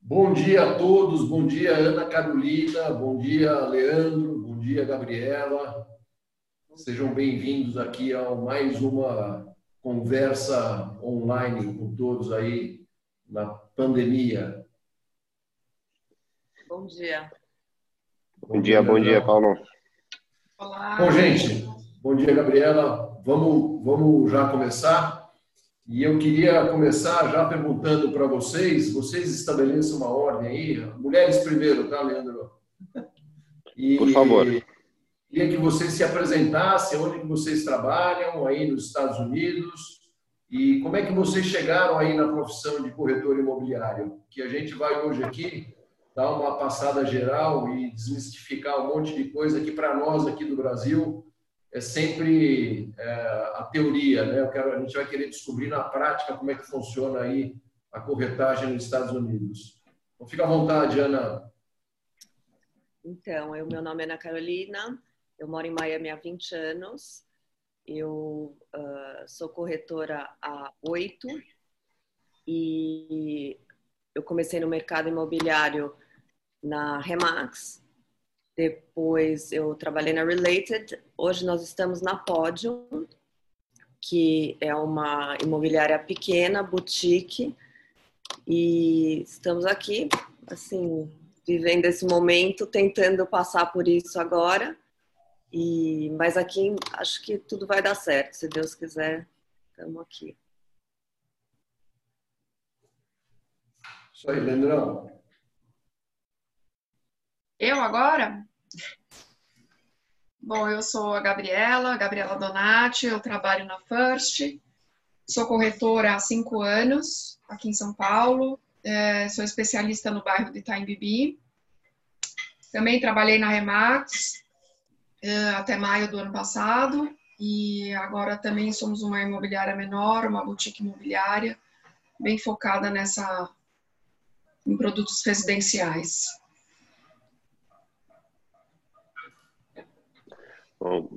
Bom dia a todos, bom dia Ana Carolina, bom dia Leandro, bom dia Gabriela. Sejam bem-vindos aqui a mais uma conversa online com todos aí na pandemia. Bom dia. Bom dia, bom dia, Paulo. Olá. Bom, gente, bom dia, Gabriela. Vamos, vamos já começar? E eu queria começar já perguntando para vocês, vocês estabeleçam uma ordem aí, mulheres primeiro, tá, Leandro? E Por favor. Queria que vocês se apresentassem, onde vocês trabalham aí nos Estados Unidos e como é que vocês chegaram aí na profissão de corretor imobiliário, que a gente vai hoje aqui dar uma passada geral e desmistificar um monte de coisa que para nós aqui do Brasil é sempre é, a teoria, né? Quero, a gente vai querer descobrir na prática como é que funciona aí a corretagem nos Estados Unidos. Então, fica à vontade, Ana. Então, eu, meu nome é Ana Carolina, eu moro em Miami há 20 anos, eu uh, sou corretora há oito e eu comecei no mercado imobiliário na Remax, depois eu trabalhei na Related. Hoje nós estamos na Podium, que é uma imobiliária pequena, boutique, e estamos aqui, assim, vivendo esse momento, tentando passar por isso agora. E mas aqui acho que tudo vai dar certo, se Deus quiser, estamos aqui. Isso aí, Leandrão. Eu agora? Bom, eu sou a Gabriela, Gabriela Donati, eu trabalho na First, sou corretora há cinco anos aqui em São Paulo, é, sou especialista no bairro de Itaim Bibi. Também trabalhei na Remax é, até maio do ano passado e agora também somos uma imobiliária menor, uma boutique imobiliária, bem focada nessa em produtos residenciais. Bom,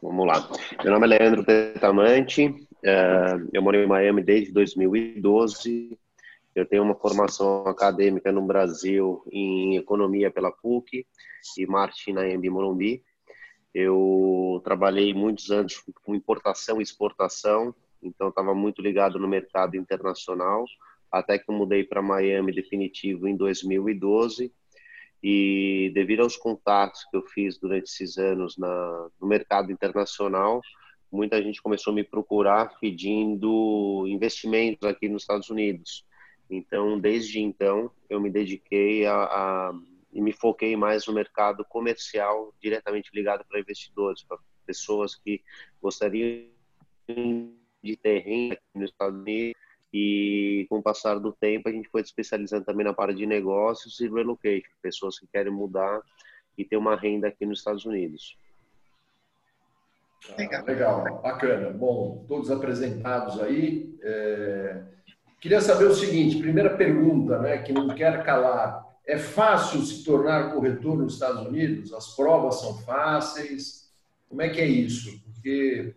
vamos lá. Meu nome é Leandro Tetamante, é, eu moro em Miami desde 2012. Eu tenho uma formação acadêmica no Brasil em economia pela PUC e marketing na EMB Morumbi. Eu trabalhei muitos anos com importação e exportação, então estava muito ligado no mercado internacional, até que eu mudei para Miami definitivo em 2012 e devido aos contatos que eu fiz durante esses anos na, no mercado internacional, muita gente começou a me procurar pedindo investimentos aqui nos Estados Unidos. Então, desde então, eu me dediquei a, a e me foquei mais no mercado comercial, diretamente ligado para investidores, para pessoas que gostariam de ter renda aqui nos Estados Unidos e com o passar do tempo a gente foi especializando também na parte de negócios e relocation, pessoas que querem mudar e ter uma renda aqui nos Estados Unidos. Legal, legal bacana. Bom, todos apresentados aí. É... Queria saber o seguinte: primeira pergunta, né, que não quer calar. É fácil se tornar corretor nos Estados Unidos? As provas são fáceis? Como é que é isso? Porque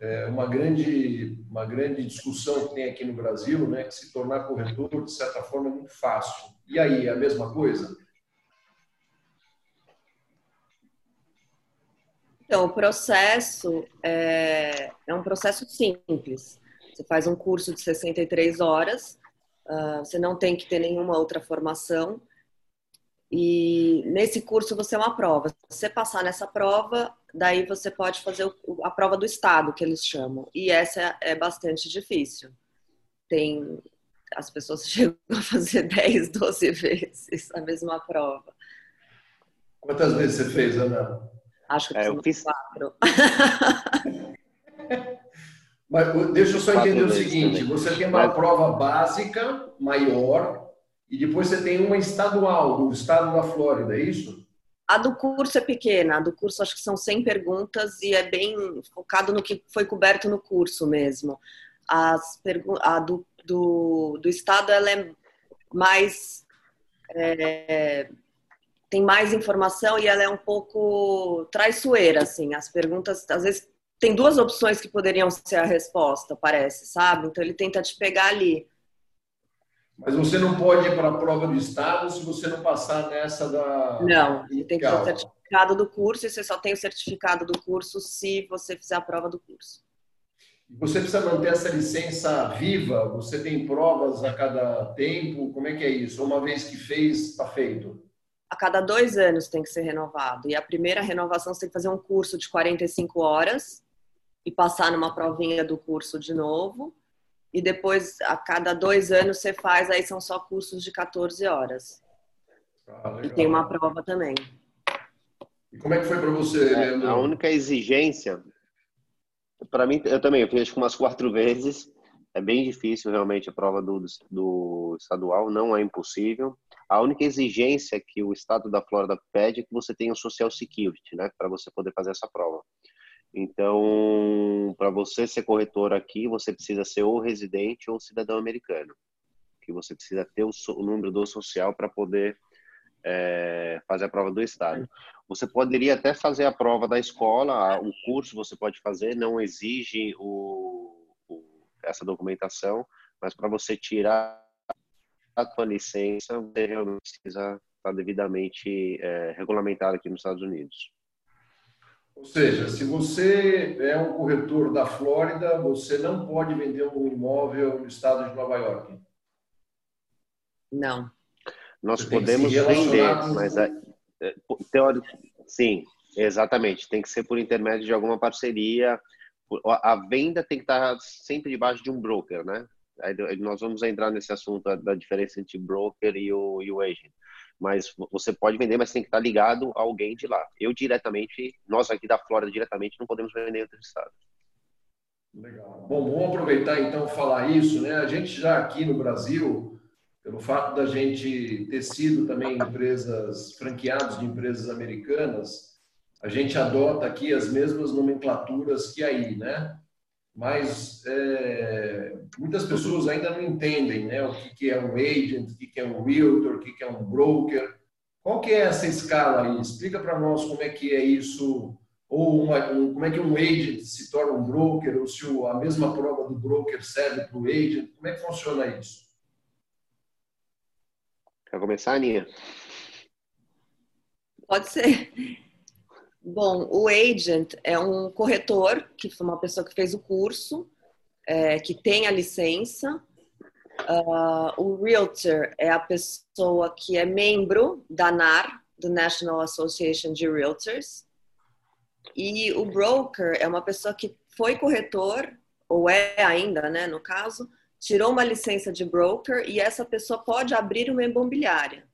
é uma grande, uma grande discussão que tem aqui no Brasil, né, que se tornar corretor, de certa forma, é muito fácil. E aí, é a mesma coisa? Então, o processo é, é um processo simples. Você faz um curso de 63 horas, uh, você não tem que ter nenhuma outra formação, e nesse curso você é uma prova. Se você passar nessa prova, daí você pode fazer a prova do estado, que eles chamam. E essa é bastante difícil. Tem as pessoas chegam a fazer 10, 12 vezes a mesma prova. Quantas vezes você fez, Ana? Acho que é, eu fiz quatro. Mas deixa eu só entender o seguinte: você tem uma prova básica maior e depois você tem uma estadual, do estado da Flórida, é isso? A do curso é pequena, a do curso acho que são 100 perguntas e é bem focado no que foi coberto no curso mesmo. As a do, do, do estado ela é mais. É, tem mais informação e ela é um pouco traiçoeira, assim. As perguntas, às vezes, tem duas opções que poderiam ser a resposta, parece, sabe? Então ele tenta te pegar ali. Mas você não pode ir para a prova do Estado se você não passar nessa da. Não, você tem que ter o certificado do curso e você só tem o certificado do curso se você fizer a prova do curso. Você precisa manter essa licença viva? Você tem provas a cada tempo? Como é que é isso? Uma vez que fez, está feito? A cada dois anos tem que ser renovado. E a primeira renovação você tem que fazer um curso de 45 horas e passar numa provinha do curso de novo e depois a cada dois anos você faz, aí são só cursos de 14 horas. Ah, e tem uma prova também. E como é que foi para você, é, A única exigência, para mim, eu também, eu fiz umas quatro vezes. É bem difícil realmente a prova do, do estadual, não é impossível. A única exigência que o estado da Flórida pede é que você tenha o Social Security, né, para você poder fazer essa prova. Então, para você ser corretor aqui, você precisa ser ou residente ou cidadão americano, que você precisa ter o, o número do social para poder é, fazer a prova do estado. Você poderia até fazer a prova da escola, o curso você pode fazer, não exige o, o, essa documentação, mas para você tirar a sua licença, você realmente precisa estar devidamente é, regulamentado aqui nos Estados Unidos. Ou seja, se você é um corretor da Flórida, você não pode vender um imóvel no estado de Nova York. Não. Nós você podemos vender, com... mas a, é, teórico, sim, exatamente. Tem que ser por intermédio de alguma parceria. A venda tem que estar sempre debaixo de um broker, né? Aí nós vamos entrar nesse assunto da diferença entre broker e o, e o agent mas você pode vender, mas tem que estar ligado a alguém de lá. Eu diretamente, nós aqui da Flórida diretamente não podemos vender em outros estados. Legal. Bom, vamos aproveitar então falar isso, né? A gente já aqui no Brasil, pelo fato da gente ter sido também empresas franqueados de empresas americanas, a gente adota aqui as mesmas nomenclaturas que aí, né? Mas é, muitas pessoas ainda não entendem né, o que, que é um agent, o que, que é um realtor, o que, que é um broker. Qual que é essa escala aí? Explica para nós como é que é isso, ou uma, um, como é que um agent se torna um broker, ou se a mesma prova do broker serve para o agent. Como é que funciona isso? Quer começar, Aninha? Pode ser. Bom, o agent é um corretor, que foi uma pessoa que fez o curso, é, que tem a licença. Uh, o realtor é a pessoa que é membro da NAR, do National Association de Realtors. E o broker é uma pessoa que foi corretor, ou é ainda, né, no caso, tirou uma licença de broker e essa pessoa pode abrir uma imobiliária.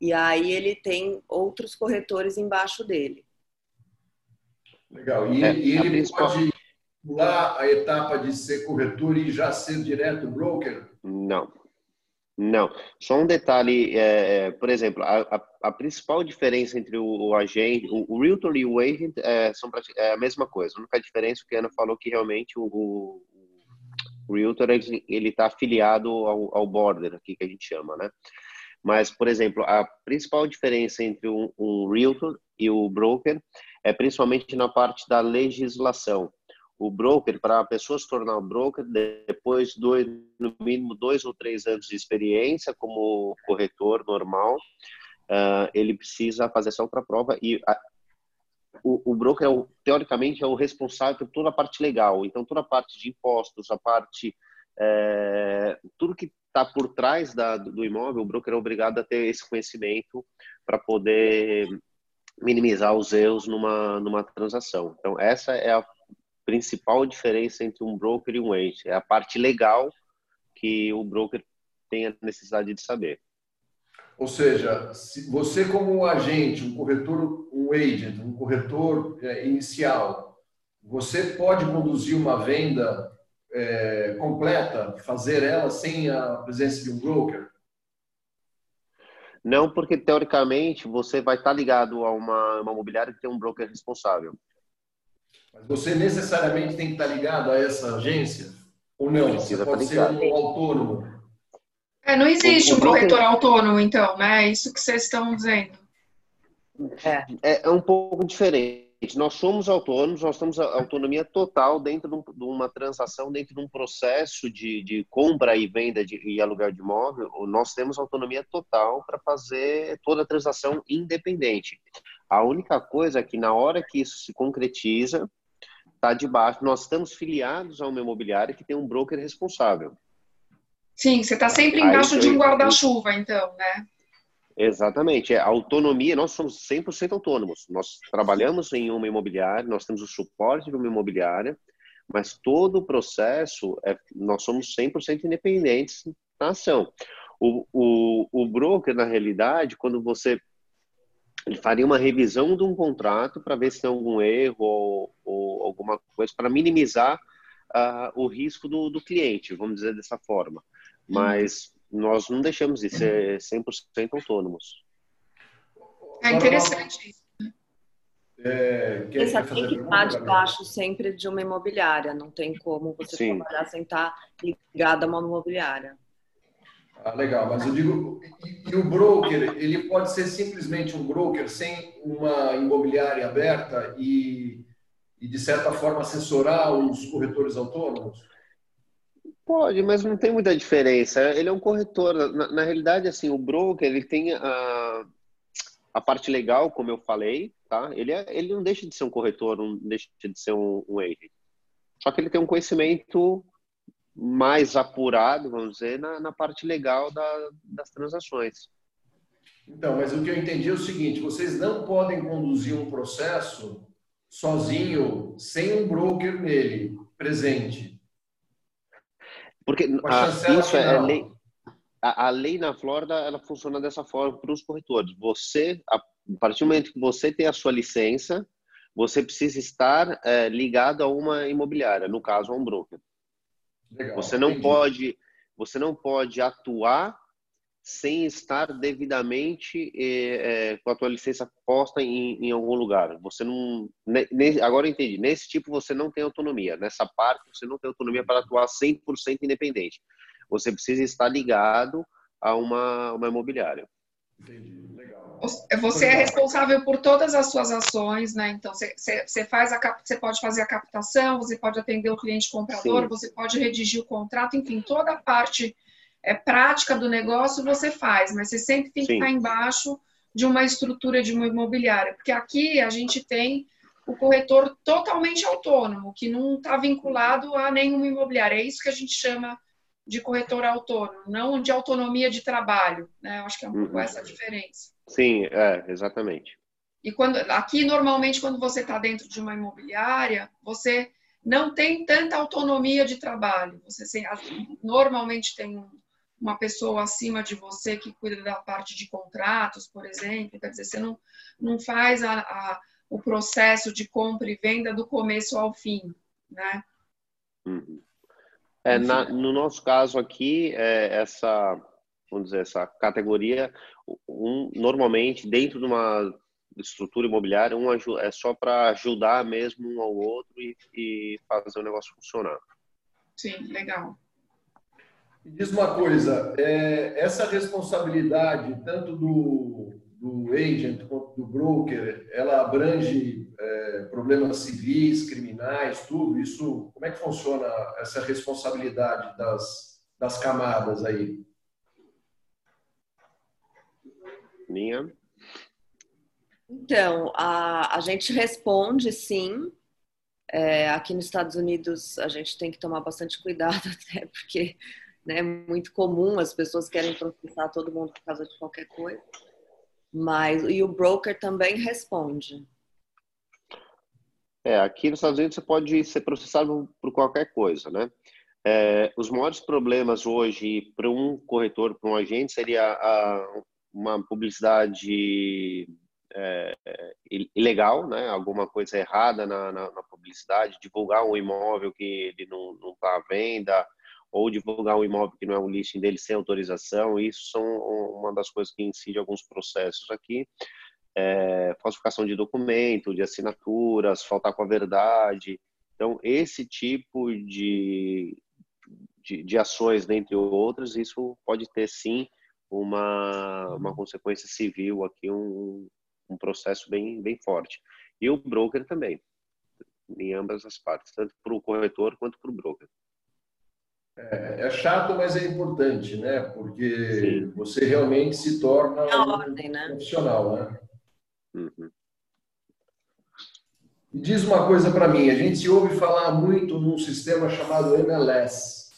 E aí ele tem outros corretores embaixo dele. Legal. E, é, e ele pode pular a etapa de ser corretor e já ser direto broker? Não. Não. Só um detalhe, é, é por exemplo, a, a, a, principal diferença entre o, o agente, o, o, realtor e o agent é, são é a mesma coisa. A única diferença é que a Ana falou que realmente o, o, o realtor ele está afiliado ao, ao border, aqui que a gente chama, né? Mas, por exemplo, a principal diferença entre um, um realtor e o broker é principalmente na parte da legislação. O broker, para a pessoa se tornar broker, depois de no mínimo dois ou três anos de experiência como corretor normal, uh, ele precisa fazer essa outra prova e a, o, o, broker, é o, teoricamente, é o responsável por toda a parte legal. Então, toda a parte de impostos, a parte... É, tudo que está por trás da, do imóvel, o broker é obrigado a ter esse conhecimento para poder minimizar os erros numa, numa transação. Então, essa é a principal diferença entre um broker e um agent. É a parte legal que o broker tem a necessidade de saber. Ou seja, se você como agente, um corretor, um agent, um corretor é, inicial, você pode conduzir uma venda é, completa, fazer ela sem a presença de um broker? Não, porque teoricamente você vai estar ligado a uma, uma imobiliária que tem um broker responsável. Mas você necessariamente tem que estar ligado a essa agência? Ou não? Você pode ser um autônomo? É, não existe o, um corretor broker... autônomo, então, né? É isso que vocês estão dizendo. É. é, é um pouco diferente. Nós somos autônomos, nós temos autonomia total dentro de uma transação, dentro de um processo de, de compra e venda de, e aluguel de imóvel, nós temos autonomia total para fazer toda a transação independente. A única coisa é que na hora que isso se concretiza, está debaixo, nós estamos filiados a uma imobiliária que tem um broker responsável. Sim, você está sempre embaixo Aí, de um guarda-chuva, então, né? Exatamente, é autonomia, nós somos 100% autônomos. Nós trabalhamos em uma imobiliária, nós temos o suporte de uma imobiliária, mas todo o processo, é, nós somos 100% independentes na ação. O, o, o broker, na realidade, quando você ele faria uma revisão de um contrato para ver se tem algum erro ou, ou alguma coisa, para minimizar uh, o risco do, do cliente, vamos dizer dessa forma. Mas nós não deixamos de ser 100% autônomos. É interessante isso. É, Essa tem que estar debaixo sempre de uma imobiliária. Não tem como você Sim. trabalhar sem estar ligado a uma imobiliária. Ah, legal, mas eu digo, e, e, o broker, ele pode ser simplesmente um broker sem uma imobiliária aberta e, e de certa forma, assessorar os corretores autônomos? Pode, mas não tem muita diferença. Ele é um corretor. Na, na realidade, assim, o broker ele tem a, a parte legal, como eu falei, tá? Ele, é, ele não deixa de ser um corretor, não deixa de ser um, um agent. Só que ele tem um conhecimento mais apurado, vamos dizer, na, na parte legal da, das transações. Então, mas o que eu entendi é o seguinte: vocês não podem conduzir um processo sozinho, sem um broker nele presente. Porque a, isso é lei, a, a, lei na Flórida ela funciona dessa forma para os corretores. Você, a, a, partir do momento que você tem a sua licença, você precisa estar é, ligado a uma imobiliária, no caso a um broker. Legal, você não entendi. pode, você não pode atuar sem estar devidamente é, é, com a tua licença posta em, em algum lugar. Você não, ne, agora eu entendi. Nesse tipo você não tem autonomia. Nessa parte você não tem autonomia para atuar 100% independente. Você precisa estar ligado a uma, uma imobiliária. Entendi. Legal. Você é responsável por todas as suas ações, né? Então, você, você, faz a, você pode fazer a captação, você pode atender o cliente comprador, Sim. você pode redigir o contrato, enfim, toda a parte é, prática do negócio você faz, mas você sempre tem Sim. que estar embaixo de uma estrutura de uma imobiliária, porque aqui a gente tem o corretor totalmente autônomo, que não está vinculado a nenhuma imobiliária. É isso que a gente chama de corretor autônomo, não de autonomia de trabalho. Né? Eu acho que é um pouco uhum. essa a diferença. Sim, é, exatamente. E quando aqui normalmente quando você está dentro de uma imobiliária, você não tem tanta autonomia de trabalho. Você normalmente tem um, uma pessoa acima de você que cuida da parte de contratos, por exemplo. Quer dizer, você não, não faz a, a, o processo de compra e venda do começo ao fim, né? Uhum. É, na, no nosso caso aqui, é, essa, vamos dizer, essa categoria, um, normalmente, dentro de uma estrutura imobiliária, um é só para ajudar mesmo um ao outro e, e fazer o negócio funcionar. Sim, legal. Diz uma coisa, é, essa responsabilidade, tanto do, do agent quanto do broker, ela abrange é, problemas civis, criminais, tudo isso? Como é que funciona essa responsabilidade das, das camadas aí? Minha? Então, a, a gente responde sim. É, aqui nos Estados Unidos a gente tem que tomar bastante cuidado, até porque né? Muito comum, as pessoas querem processar todo mundo por causa de qualquer coisa. Mas e o broker também responde. É, aqui nos Estados Unidos você pode ser processado por qualquer coisa, né? É, os maiores problemas hoje para um corretor, para um agente, seria a, uma publicidade é, ilegal, né? Alguma coisa errada na, na, na, publicidade, divulgar um imóvel que ele não está à venda, ou divulgar um imóvel que não é um listing dele sem autorização. Isso são uma das coisas que incide alguns processos aqui. É, falsificação de documento, de assinaturas, faltar com a verdade. Então, esse tipo de, de, de ações, dentre outras, isso pode ter sim uma, uma consequência civil aqui, um, um processo bem, bem forte. E o broker também, em ambas as partes, tanto para o corretor quanto para o broker. É, é, chato, mas é importante, né? Porque Sim. você realmente se torna é um ordem, né? profissional, né? Uhum. E diz uma coisa para mim, a gente ouve falar muito num sistema chamado MLS.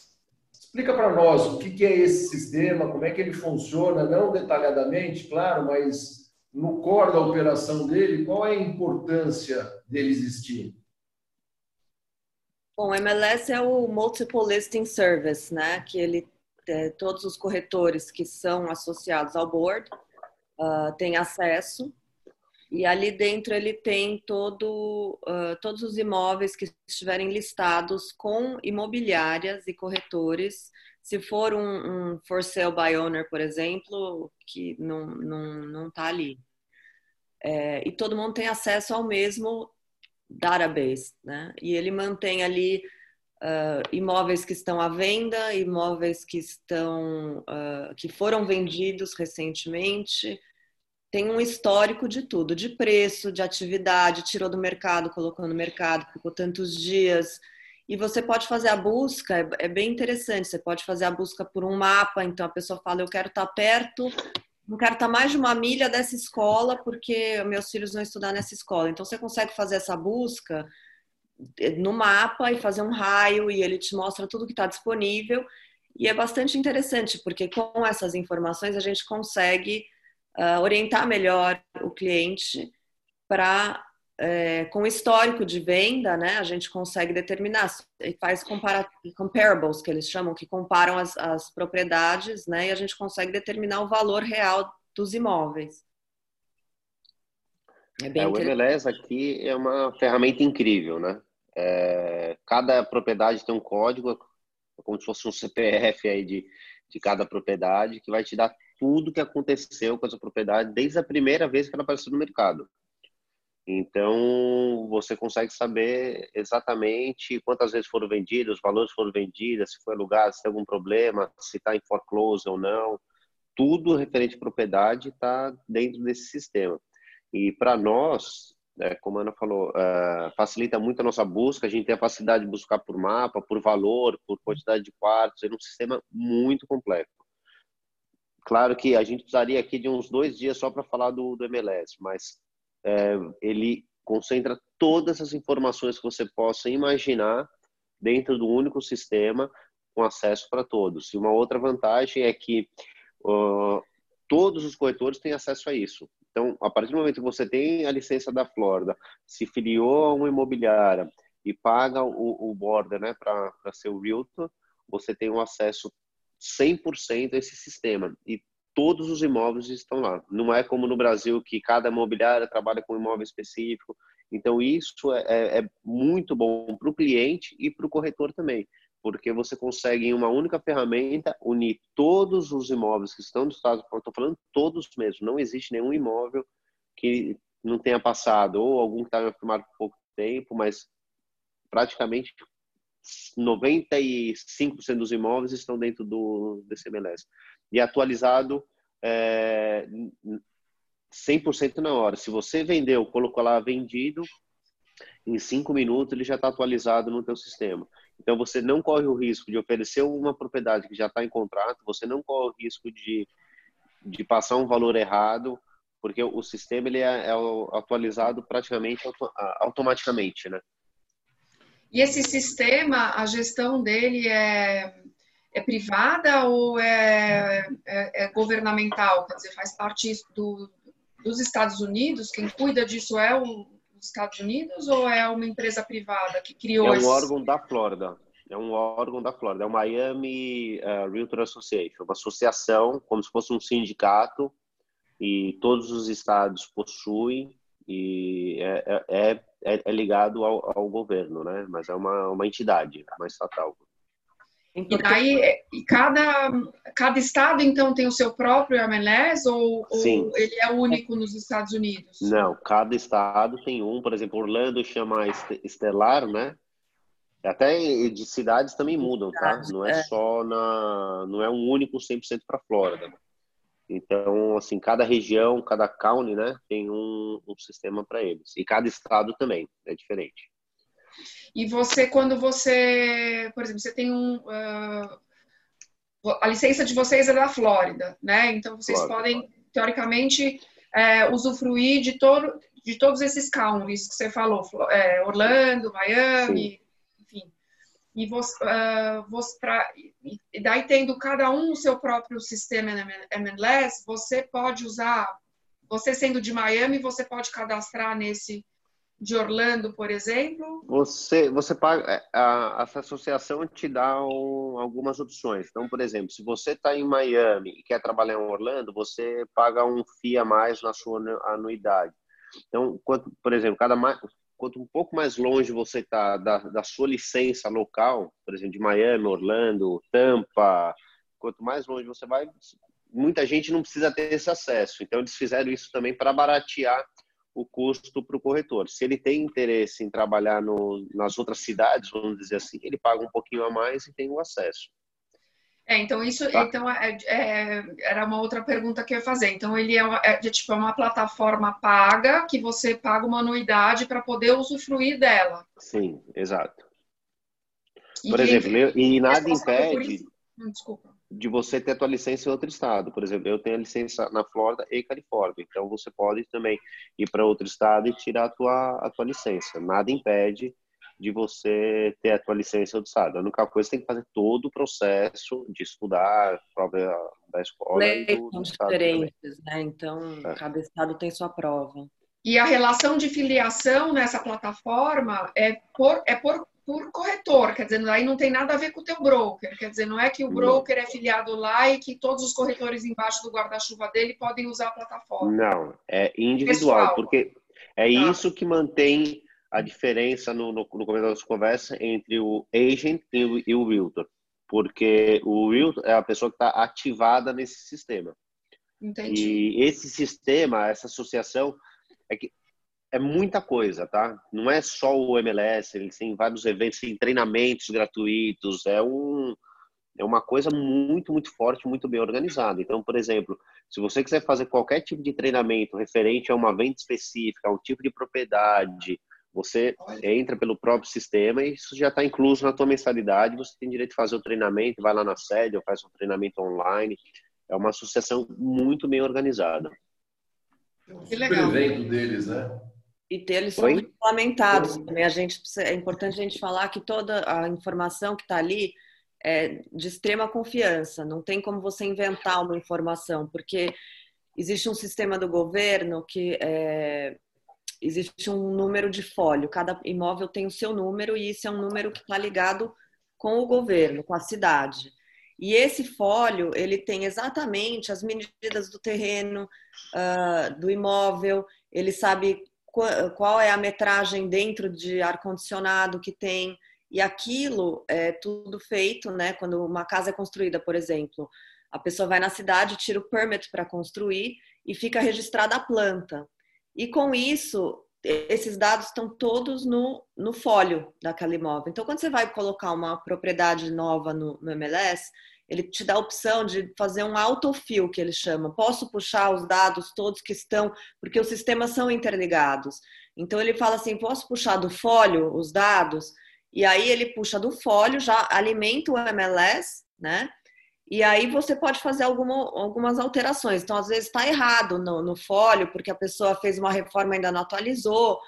Explica para nós o que é esse sistema, como é que ele funciona, não detalhadamente, claro, mas no core da operação dele, qual é a importância dele existir? Bom, MLS é o Multiple Listing Service, né? Que ele é, todos os corretores que são associados ao board uh, têm acesso e ali dentro ele tem todo, uh, todos os imóveis que estiverem listados com imobiliárias e corretores. Se for um, um for sale by owner, por exemplo, que não está não, não tá ali. É, e todo mundo tem acesso ao mesmo database, né? E ele mantém ali uh, imóveis que estão à venda, imóveis que estão uh, que foram vendidos recentemente. Tem um histórico de tudo, de preço, de atividade, tirou do mercado, colocou no mercado, ficou tantos dias. E você pode fazer a busca, é, é bem interessante. Você pode fazer a busca por um mapa, então a pessoa fala: Eu quero estar perto não quero estar mais de uma milha dessa escola porque meus filhos vão estudar nessa escola. Então você consegue fazer essa busca no mapa e fazer um raio e ele te mostra tudo que está disponível. E é bastante interessante porque com essas informações a gente consegue uh, orientar melhor o cliente para é, com histórico de venda, né, a gente consegue determinar, faz comparables, que eles chamam, que comparam as, as propriedades, né, e a gente consegue determinar o valor real dos imóveis. É é, o MLS aqui é uma ferramenta incrível, né? É, cada propriedade tem um código, como se fosse um CPF aí de, de cada propriedade, que vai te dar tudo que aconteceu com essa propriedade desde a primeira vez que ela apareceu no mercado. Então, você consegue saber exatamente quantas vezes foram vendidas, os valores foram vendidos, se foi alugado, se tem algum problema, se está em foreclose ou não. Tudo referente à propriedade está dentro desse sistema. E para nós, né, como a Ana falou, uh, facilita muito a nossa busca. A gente tem a facilidade de buscar por mapa, por valor, por quantidade de quartos. É um sistema muito complexo. Claro que a gente precisaria aqui de uns dois dias só para falar do, do MLS, mas é, ele concentra todas as informações que você possa imaginar dentro do único sistema com acesso para todos. E uma outra vantagem é que uh, todos os corretores têm acesso a isso. Então, a partir do momento que você tem a licença da Flórida, se filiou a uma imobiliária e paga o, o border né, para ser o realtor, você tem um acesso 100% a esse sistema. E todos os imóveis estão lá. Não é como no Brasil que cada imobiliária trabalha com um imóvel específico. Então isso é, é, é muito bom para o cliente e para o corretor também, porque você consegue em uma única ferramenta unir todos os imóveis que estão no estado. Estou falando todos mesmo. Não existe nenhum imóvel que não tenha passado ou algum que está firmado por pouco tempo, mas praticamente 95% dos imóveis estão dentro do DCMLS e atualizado é, 100% na hora. Se você vendeu, colocou lá vendido, em cinco minutos ele já está atualizado no teu sistema. Então você não corre o risco de oferecer uma propriedade que já está em contrato, você não corre o risco de, de passar um valor errado, porque o sistema ele é, é atualizado praticamente automaticamente, né? E esse sistema, a gestão dele é é privada ou é, é, é, governamental? Quer dizer, faz parte do, dos Estados Unidos? Quem cuida disso é o, os Estados Unidos ou é uma empresa privada que criou? É um esse... órgão da Flórida. É um órgão da Flórida. É o Miami uh, Realtor Association, uma associação, como se fosse um sindicato, e todos os estados possuem e é, é, é, é ligado ao, ao, governo, né? Mas é uma, uma entidade, uma estatal. E daí, e cada, cada estado, então, tem o seu próprio MLS ou, ou, ele é único nos Estados Unidos? Não, cada estado tem um. Por exemplo, Orlando chama Estelar, né? Até de cidades também mudam, tá? Não é, é. só na... Não é um único 100% para Flórida. Então, assim, cada região, cada county, né, tem um, um sistema para eles. E cada estado também é diferente. E você, quando você, por exemplo, você tem um. Uh, a licença de vocês é da Flórida, né? Então vocês Flórida. podem, teoricamente, é, usufruir de, todo, de todos esses counties que você falou: é, Orlando, Miami, Sim. enfim. E, você, uh, você pra, e daí, tendo cada um o seu próprio sistema MLS, você pode usar, você sendo de Miami, você pode cadastrar nesse de Orlando, por exemplo? Você, você paga, é, a, essa associação te dá um, algumas opções. Então, por exemplo, se você está em Miami e quer trabalhar em Orlando, você paga um FII a mais na sua anuidade. Então, quanto, por exemplo, cada mais, quanto um pouco mais longe você está da, da sua licença local, por exemplo, de Miami, Orlando, Tampa, quanto mais longe você vai, muita gente não precisa ter esse acesso. Então, eles fizeram isso também para baratear o custo para o corretor. Se ele tem interesse em trabalhar no, nas outras cidades, vamos dizer assim, ele paga um pouquinho a mais e tem o acesso. É, então isso tá. então é, é, era uma outra pergunta que eu ia fazer. Então ele é, uma, é tipo é uma plataforma paga que você paga uma anuidade para poder usufruir dela. Sim, exato. Por e exemplo, e nada impede. Hum, desculpa de você ter a tua licença em outro estado. Por exemplo, eu tenho a licença na Flórida e Califórnia, então você pode também ir para outro estado e tirar a tua, a tua licença. Nada impede de você ter a tua licença em outro estado. A única coisa é tem que fazer todo o processo de estudar, prova da escola. Leis são diferentes, né? Então, é. cada estado tem sua prova. E a relação de filiação nessa plataforma é por, é por por corretor, quer dizer, aí não tem nada a ver com o teu broker, quer dizer, não é que o broker não. é filiado lá e que todos os corretores embaixo do guarda-chuva dele podem usar a plataforma. Não, é individual, Pessoal. porque é tá. isso que mantém a diferença no, no, no começo da nossa conversa entre o agent e o, e o realtor, porque o realtor é a pessoa que está ativada nesse sistema. Entendi. E esse sistema, essa associação, é que é muita coisa, tá? Não é só o MLS, eles têm vários eventos, tem treinamentos gratuitos, é um é uma coisa muito, muito forte, muito bem organizada. Então, por exemplo, se você quiser fazer qualquer tipo de treinamento referente a uma venda específica, a um tipo de propriedade, você entra pelo próprio sistema e isso já está incluso na tua mensalidade. Você tem direito de fazer o treinamento, vai lá na sede ou faz um treinamento online. É uma associação muito bem organizada. Que legal. O evento deles, né? E ter eles são regulamentados também. A gente é importante a gente falar que toda a informação que está ali é de extrema confiança. Não tem como você inventar uma informação, porque existe um sistema do governo que é, existe um número de folho. Cada imóvel tem o seu número e isso é um número que está ligado com o governo, com a cidade. E esse folho ele tem exatamente as medidas do terreno, uh, do imóvel. Ele sabe qual é a metragem dentro de ar-condicionado que tem. E aquilo é tudo feito, né? Quando uma casa é construída, por exemplo, a pessoa vai na cidade, tira o permit para construir e fica registrada a planta. E com isso, esses dados estão todos no, no folho daquele imóvel. Então, quando você vai colocar uma propriedade nova no, no MLS, ele te dá a opção de fazer um autofill, que ele chama. Posso puxar os dados todos que estão, porque os sistemas são interligados. Então ele fala assim: posso puxar do folho os dados? E aí ele puxa do folho, já alimenta o MLS, né? E aí você pode fazer alguma, algumas alterações. Então, às vezes está errado no, no folho, porque a pessoa fez uma reforma e ainda não atualizou,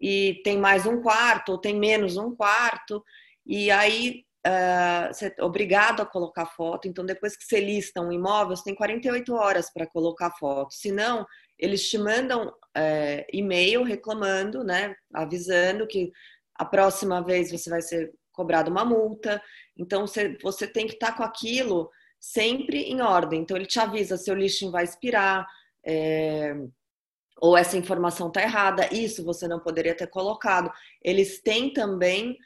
e tem mais um quarto, ou tem menos um quarto. E aí uh, você é obrigado a colocar foto. Então, depois que você lista um imóvel, você tem 48 horas para colocar foto. Se não, eles te mandam uh, e-mail reclamando, né, avisando que a próxima vez você vai ser cobrado uma multa. Então, você, você tem que estar tá com aquilo sempre em ordem. Então, ele te avisa se o listing vai expirar. É, ou essa informação está errada, isso você não poderia ter colocado. Eles têm também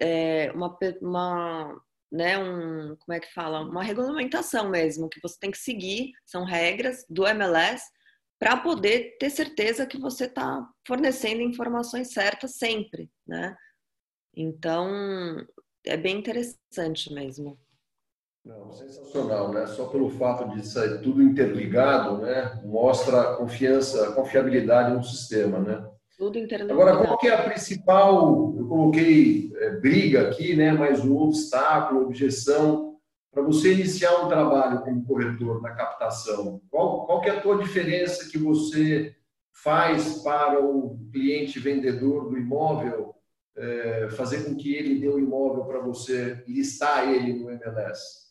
é, uma, uma né, um, como é que fala? Uma regulamentação mesmo, que você tem que seguir, são regras do MLS para poder ter certeza que você está fornecendo informações certas sempre, né? Então, é bem interessante mesmo. Não, sensacional, né? Só pelo fato de ser tudo interligado, né? Mostra a confiança, a confiabilidade no sistema, né? Tudo interligado. Agora, qual que é a principal, eu coloquei é, briga aqui, né? Mas um obstáculo, objeção para você iniciar um trabalho como corretor na captação. Qual, qual que é a tua diferença que você faz para o cliente vendedor do imóvel é, fazer com que ele dê o imóvel para você listar ele no MLS?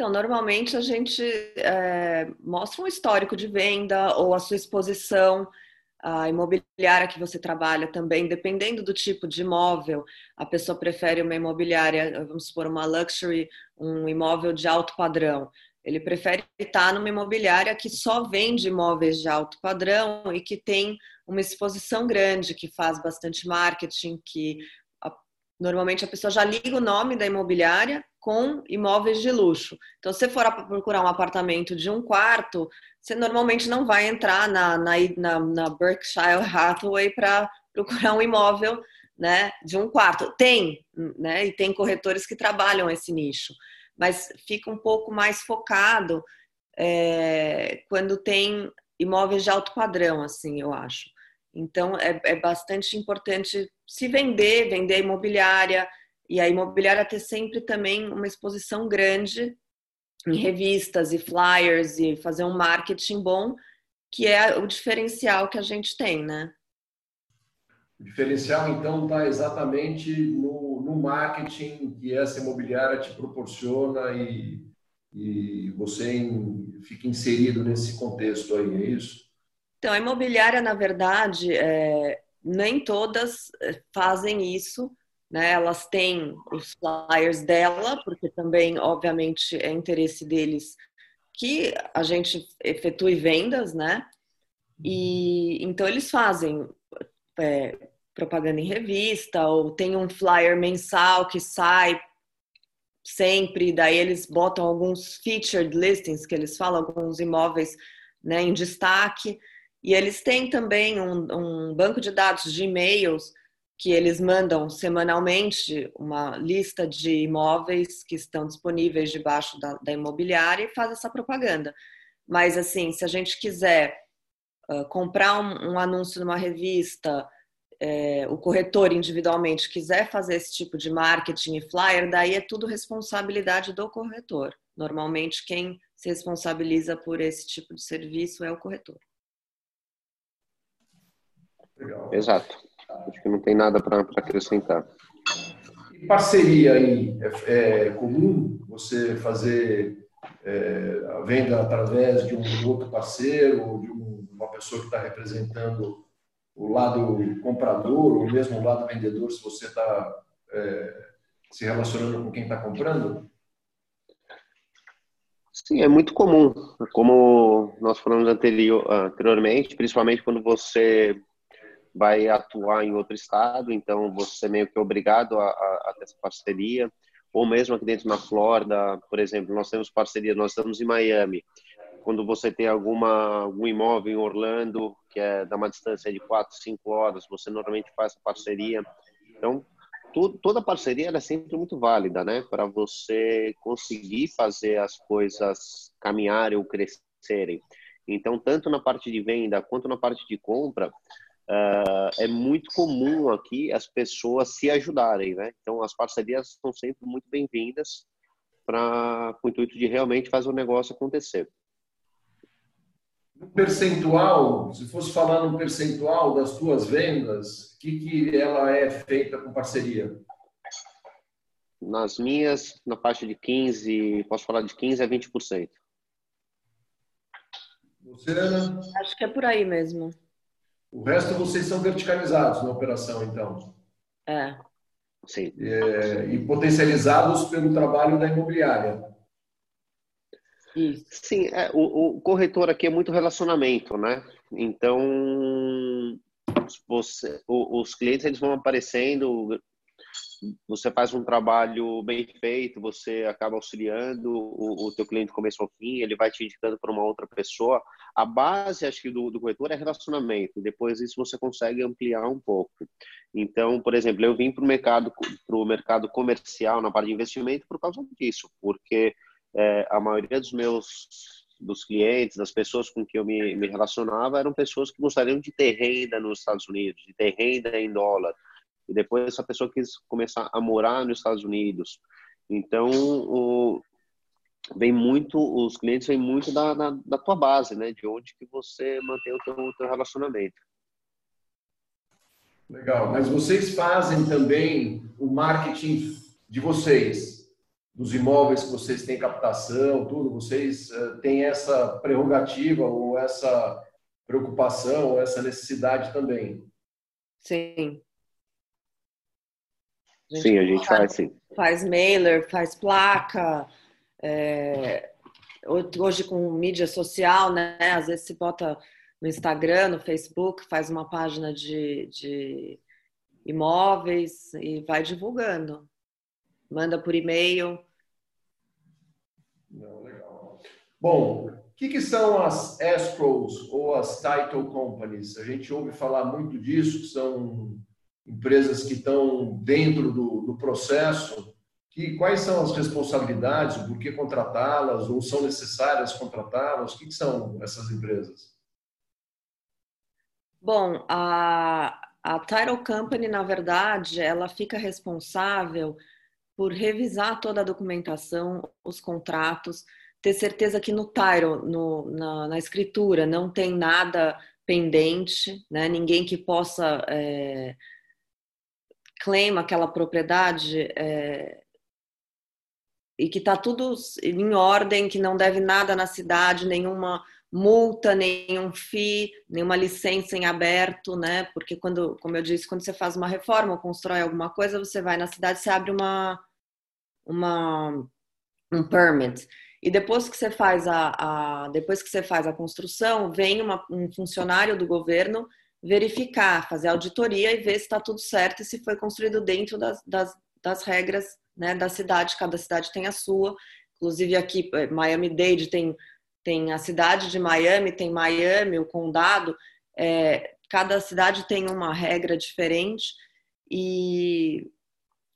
Então, normalmente a gente é, mostra um histórico de venda ou a sua exposição a imobiliária que você trabalha também, dependendo do tipo de imóvel, a pessoa prefere uma imobiliária, vamos supor, uma luxury, um imóvel de alto padrão. Ele prefere estar numa imobiliária que só vende imóveis de alto padrão e que tem uma exposição grande, que faz bastante marketing, que normalmente a pessoa já liga o nome da imobiliária com imóveis de luxo. Então, se você for procurar um apartamento de um quarto, você normalmente não vai entrar na, na, na, na Berkshire Hathaway para procurar um imóvel né, de um quarto. Tem, né, e tem corretores que trabalham esse nicho, mas fica um pouco mais focado é, quando tem imóveis de alto padrão, assim, eu acho. Então, é, é bastante importante se vender, vender imobiliária, e a imobiliária ter sempre também uma exposição grande em revistas e flyers e fazer um marketing bom, que é o diferencial que a gente tem, né? O diferencial, então, está exatamente no, no, marketing que essa imobiliária te proporciona e, e você em, fica inserido nesse contexto aí, é isso? Então, a imobiliária, na verdade, é, nem todas é, fazem isso, né? Elas têm os flyers dela, porque também, obviamente, é interesse deles que a gente efetue vendas, né? E então eles fazem é, propaganda em revista ou tem um flyer mensal que sai sempre, daí eles botam alguns featured listings que eles falam, alguns imóveis né, em destaque. E eles têm também um, um banco de dados de e-mails que eles mandam semanalmente uma lista de imóveis que estão disponíveis debaixo da, da imobiliária e faz essa propaganda. Mas, assim, se a gente quiser uh, comprar um, um, anúncio numa revista, é, o corretor individualmente quiser fazer esse tipo de marketing e flyer, daí é tudo responsabilidade do corretor. Normalmente, quem se responsabiliza por esse tipo de serviço é o corretor. Exato. Acho que não tem nada para acrescentar. E parceria aí é, é comum você fazer é, a venda através de um outro parceiro, de um, uma pessoa que está representando o lado comprador, ou mesmo o lado vendedor, se você está é, se relacionando com quem está comprando? Sim, é muito comum. Como nós falamos anterior, anteriormente, principalmente quando você vai atuar em outro estado, então você meio que é obrigado a, a, a ter essa parceria, ou mesmo aqui dentro na Flórida, por exemplo, nós temos parceria, nós estamos em Miami, quando você tem alguma algum imóvel em Orlando que é da uma distância de 4, 5 horas, você normalmente faz essa parceria. Então, toda parceria é sempre muito válida, né, para você conseguir fazer as coisas caminharem ou crescerem. Então, tanto na parte de venda quanto na parte de compra, uh, é muito comum aqui as pessoas se ajudarem, né? Então, as parcerias são sempre muito bem-vindas para o intuito de realmente fazer o negócio acontecer. No percentual, se fosse falar no percentual das tuas vendas, que que ela é feita com parceria? Nas minhas, na faixa de 15, posso falar de 15 a 20%. Você, Ana? Acho que é por aí mesmo. O resto vocês são verticalizados na operação, então. É. Sim. É, e potencializados pelo trabalho da imobiliária. Isso. Sim, é, o, o, corretor aqui é muito relacionamento, né? Então, você, o, os clientes eles vão aparecendo você faz um trabalho bem feito, você acaba auxiliando o, o teu cliente começo ao fim, ele vai te indicando para uma outra pessoa. A base, acho que, do, do corretor é relacionamento. Depois isso você consegue ampliar um pouco. Então, por exemplo, eu vim para o mercado, pro mercado comercial na parte de investimento por causa disso, porque é, a maioria dos meus dos clientes, das pessoas com que eu me, me relacionava, eram pessoas que gostariam de ter renda nos Estados Unidos, de ter renda em dólar. E depois essa pessoa quis começar a morar nos Estados Unidos. Então, o, vem muito, os clientes vêm muito da, da, da, tua base, né? De onde que você mantém o teu, o teu relacionamento. Legal. Mas vocês fazem também o marketing de vocês, dos imóveis que vocês têm captação, tudo, vocês uh, têm essa prerrogativa ou essa preocupação, ou essa necessidade também? Sim. A sim, a gente faz, sim. Faz mailer, faz placa. É, hoje com mídia social, né? Às vezes se bota no Instagram, no Facebook, faz uma página de, de imóveis e vai divulgando manda por e-mail. Não, legal. Bom, o que, que, são as escrows ou as title companies? A gente ouve falar muito disso, que são empresas que estão dentro do, do processo. Que, quais são as responsabilidades, por que contratá-las, ou são necessárias contratá-las? O que, que são essas empresas? Bom, a, a Title Company, na verdade, ela fica responsável por revisar toda a documentação, os contratos, ter certeza que no Tyro, no, na, na, escritura, não tem nada pendente, né? ninguém que possa é, claim aquela propriedade é, e que está tudo em ordem, que não deve nada na cidade, nenhuma multa, nenhum FII, nenhuma licença em aberto, né? Porque quando, como eu disse, quando você faz uma reforma ou constrói alguma coisa, você vai na cidade, você abre uma uma, um permit. E depois que você faz a, a depois que você faz a construção, vem uma, um funcionário do governo verificar, fazer auditoria e ver se está tudo certo e se foi construído dentro das, das, das regras né, da cidade. Cada cidade tem a sua. Inclusive aqui, eh, Miami-Dade tem, tem a cidade de Miami, tem Miami, o condado. É, cada cidade tem uma regra diferente e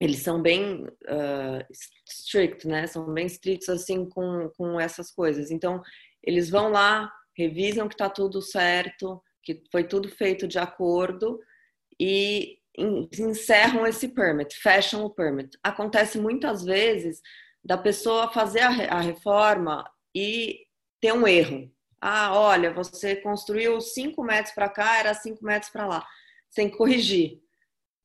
eles são bem uh, strict, né? São bem estritos assim com, com essas coisas. Então, eles vão lá, revisam que está tudo certo, que foi tudo feito de acordo e encerram esse permit, fecham o permit. Acontece muitas vezes da pessoa fazer a reforma e ter um erro. Ah, olha, você construiu 5 metros para cá, era 5 metros para lá. Sem corrigir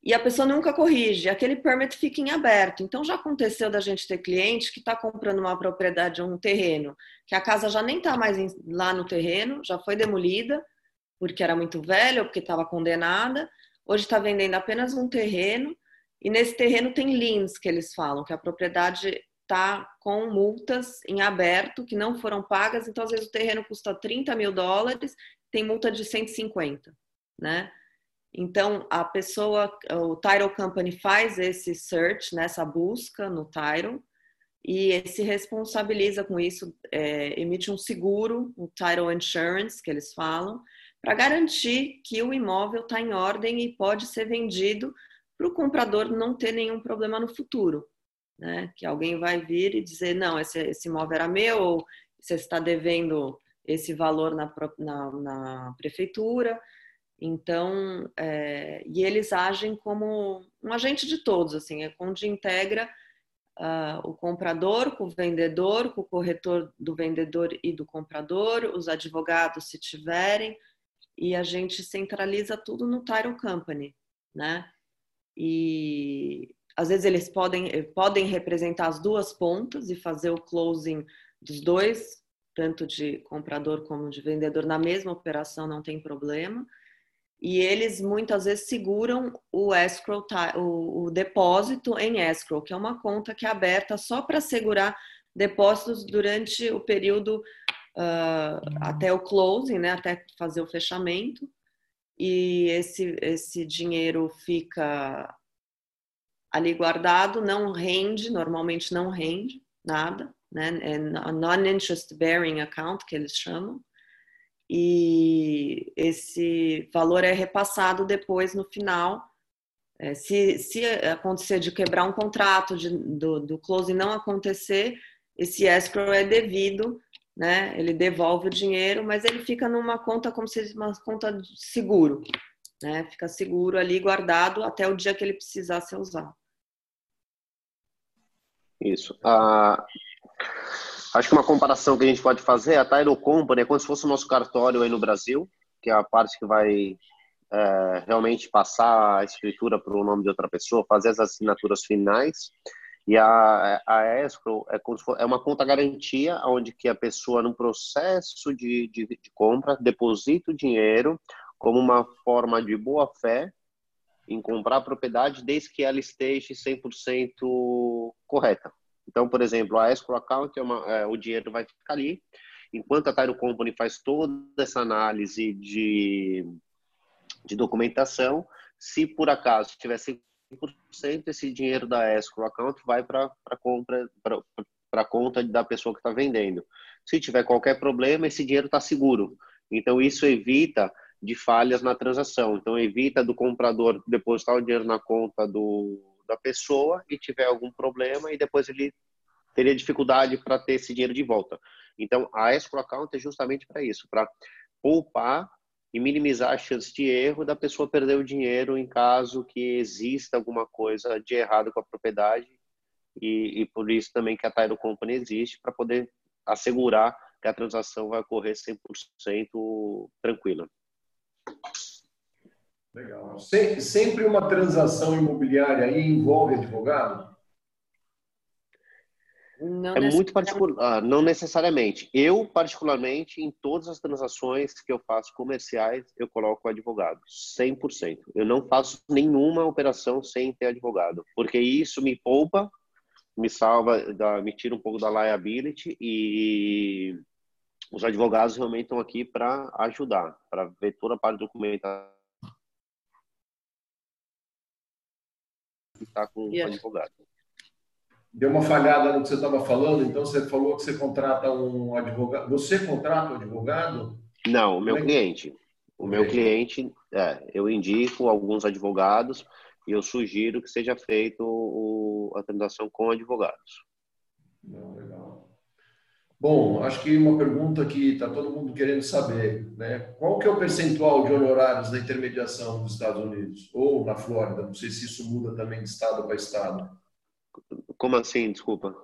e a pessoa nunca corrige, aquele permit fica em aberto. Então já aconteceu da gente ter cliente que está comprando uma propriedade, um terreno, que a casa já nem está mais lá no terreno, já foi demolida, porque era muito velha ou porque estava condenada. Hoje está vendendo apenas um terreno, e nesse terreno tem liens, que eles falam, que a propriedade está com multas em aberto que não foram pagas, então às vezes o terreno custa 30 mil dólares, tem multa de 150, né? Então, a pessoa, o Title Company faz esse search, nessa busca no Title, e se responsabiliza com isso, é, emite um seguro, um Title Insurance, que eles falam, para garantir que o imóvel está em ordem e pode ser vendido para o comprador não ter nenhum problema no futuro. Né? Que alguém vai vir e dizer, não, esse, esse imóvel era meu, ou você está devendo esse valor na, na, na prefeitura, então, é, e eles agem como um agente de todos, assim, é onde integra uh, o comprador com o vendedor, com o corretor do vendedor e do comprador, os advogados se tiverem, e a gente centraliza tudo no Title Company, né? E às vezes eles podem, podem representar as duas pontas e fazer o closing dos dois, tanto de comprador como de vendedor, na mesma operação, não tem problema e eles muitas vezes seguram o escrow, o, o depósito em escrow, que é uma conta que é aberta só para segurar depósitos durante o período uh, até o closing, né, até fazer o fechamento. E esse, esse dinheiro fica ali guardado, não rende, normalmente não rende nada, né? É non-interest bearing account que eles chamam. E esse valor é repassado depois no final. É, se, se acontecer de quebrar um contrato, de, do, do closing não acontecer, esse escrow é devido, né? Ele devolve o dinheiro, mas ele fica numa conta como se fosse uma conta de seguro, né? Fica seguro ali guardado até o dia que ele precisar ser usado. Isso. Ah, acho que uma comparação que a gente pode fazer é a Tyro Company é como se fosse o nosso cartório aí no Brasil, que é a parte que vai é, realmente passar a escritura para o nome de outra pessoa, fazer as assinaturas finais. E a, a escrow é, é uma conta garantia, onde que a pessoa, no processo de, de, de compra, deposita o dinheiro como uma forma de boa fé em comprar a propriedade desde que ela esteja 100% correta. Então, por exemplo, a escrow account, é uma, é, o dinheiro vai ficar ali, enquanto a Tyro Company faz toda essa análise de, de documentação, se por acaso tiver 100%, esse dinheiro da escrow account vai para compra para conta da pessoa que está vendendo. Se tiver qualquer problema, esse dinheiro está seguro. Então, isso evita de falhas na transação. Então, evita do comprador depositar o dinheiro na conta do, da pessoa e tiver algum problema e depois ele teria dificuldade para ter esse dinheiro de volta. Então, a escrow account é justamente para isso, para poupar e minimizar a chance de erro da pessoa perder o dinheiro em caso que exista alguma coisa de errado com a propriedade e, e por isso também que a Tyro Company existe para poder assegurar que a transação vai ocorrer 100% tranquila. Legal. Sempre uma transação imobiliária envolve advogado? Não é muito particular, ah, não necessariamente. Eu, particularmente, em todas as transações que eu faço comerciais, eu coloco advogado, 100%. Eu não faço nenhuma operação sem ter advogado, porque isso me poupa, me salva, me tira um pouco da liability e os advogados realmente estão aqui para ajudar, para ver toda a parte documentação que está com o advogado. Deu uma falhada no que você estava falando, então você falou que você contrata um advogado. Você contrata um advogado? Não, o meu é cliente. O meu cliente, é, eu indico alguns advogados e eu sugiro que seja feito o, a transação com advogados. Não, legal. Bom, acho que uma pergunta que está todo mundo querendo saber, né? Qual que é o percentual de honorários da intermediação dos Estados Unidos ou na Flórida? Não sei se isso muda também de estado para estado. Como assim? Desculpa.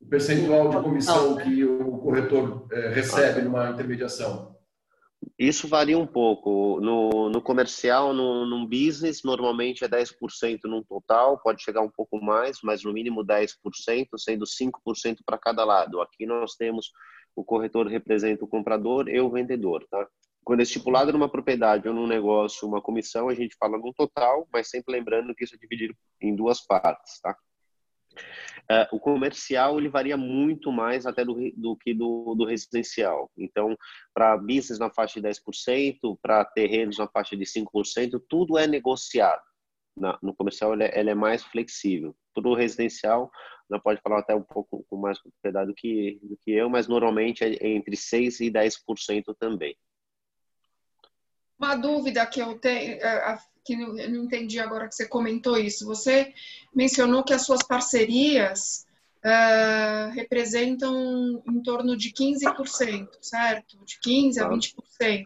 O percentual de comissão que o corretor é, recebe numa intermediação. Isso varia um pouco. No, no comercial, no, no business, normalmente é 10% no total, pode chegar um pouco mais, mas no mínimo 10%, sendo 5% para cada lado. Aqui nós temos o corretor representa o comprador e o vendedor, tá? Quando é estipulado numa propriedade ou num negócio uma comissão, a gente fala no total, mas sempre lembrando que isso é dividido em duas partes, tá? Uh, o comercial ele varia muito mais até do, do que do, do residencial. Então, para business na faixa de 10%, para terrenos na faixa de 5%, tudo é negociado. Na, no comercial ele é, ele é mais flexível. Para o residencial, não pode falar até um pouco com mais propriedade do que, do que eu, mas normalmente é entre 6% e 10% também. Uma dúvida que eu tenho, é, que eu não entendi agora que você comentou isso. Você mencionou que as suas parcerias uh, representam em torno de 15%, certo? De 15% a 20%.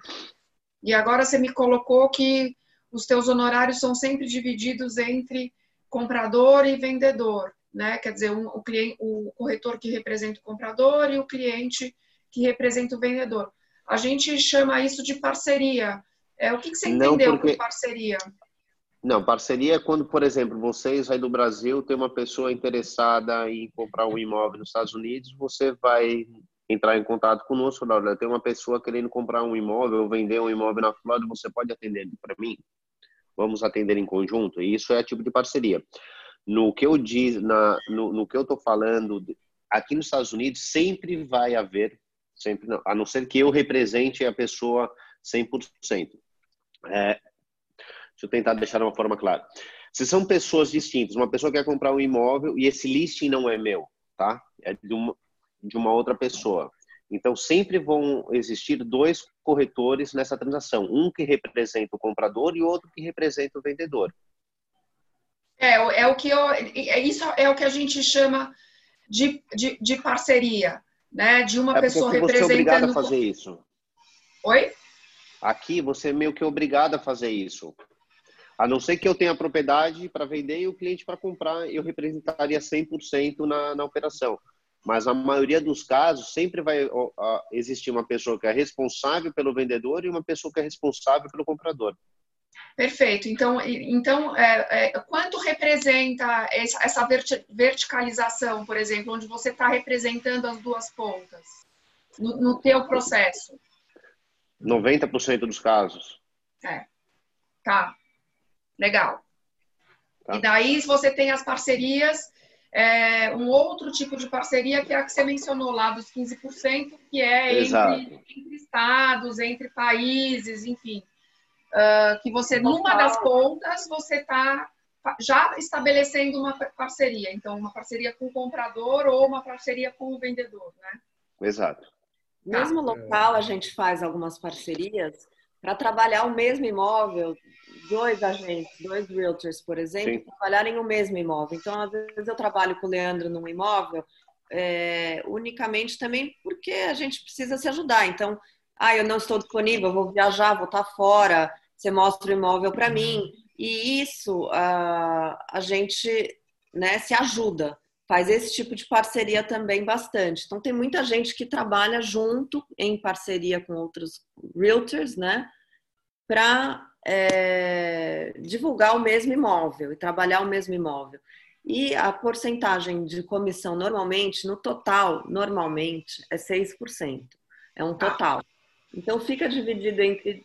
E agora você me colocou que os teus honorários são sempre divididos entre comprador e vendedor, né? Quer dizer, um, o, cliente, o corretor que representa o comprador e o cliente que representa o vendedor. A gente chama isso de parceria. É, o que, que você entendeu porque... por parceria? Não, parceria é quando, por exemplo, vocês aí do Brasil tem uma pessoa interessada em comprar um imóvel nos Estados Unidos, você vai entrar em contato conosco, olha, tem uma pessoa querendo comprar um imóvel ou vender um imóvel na Flórida, você pode atender para mim? Vamos atender em conjunto? E isso é tipo de parceria. No que eu diz, na, no, no que eu estou falando, aqui nos Estados Unidos sempre vai haver, sempre não, a não ser que eu represente a pessoa 100%. É, deixa eu tentar deixar de uma forma clara. Se são pessoas distintas, uma pessoa quer comprar um imóvel e esse listing não é meu, tá? É de uma, de uma outra pessoa. Então, sempre vão existir dois corretores nessa transação, um que representa o comprador e outro que representa o vendedor. É, é o que eu, é, isso é o que a gente chama de, de, de parceria, né? De uma é pessoa representando. Você é obrigado a fazer isso. Oi? Aqui você é meio que obrigado a fazer isso. A não ser que eu tenha propriedade para vender e o cliente para comprar, eu representaria 100% na, na operação. Mas a maioria dos casos sempre vai existir uma pessoa que é responsável pelo vendedor e uma pessoa que é responsável pelo comprador. Perfeito. Então, então é, é, quanto representa essa verticalização, por exemplo, onde você está representando as duas pontas no, no teu processo? 90% dos casos. É. Tá. Legal. Tá. E daí, você tem as parcerias, é, um outro tipo de parceria que é a que você mencionou lá dos 15%, que é entre, entre, estados, entre países, enfim. Uh, que você, numa das pontas, você está já estabelecendo uma parceria. Então, uma parceria com o comprador ou uma parceria com o vendedor, né? Exato. Mesmo local, a gente faz algumas parcerias para trabalhar o mesmo imóvel, dois agentes, dois realtors, por exemplo, Sim. trabalharem o mesmo imóvel. Então, às vezes eu trabalho com o Leandro num imóvel, é, unicamente também porque a gente precisa se ajudar. Então, ah, eu não estou disponível, vou viajar, vou estar fora, você mostra o imóvel para mim. E isso a, a gente né, se ajuda, faz esse tipo de parceria também bastante. Então, tem muita gente que trabalha junto, em parceria com outros realtors, né, para é, divulgar o mesmo imóvel e trabalhar o mesmo imóvel. E a porcentagem de comissão, normalmente, no total, normalmente, é 6%. É um total. Então fica dividido entre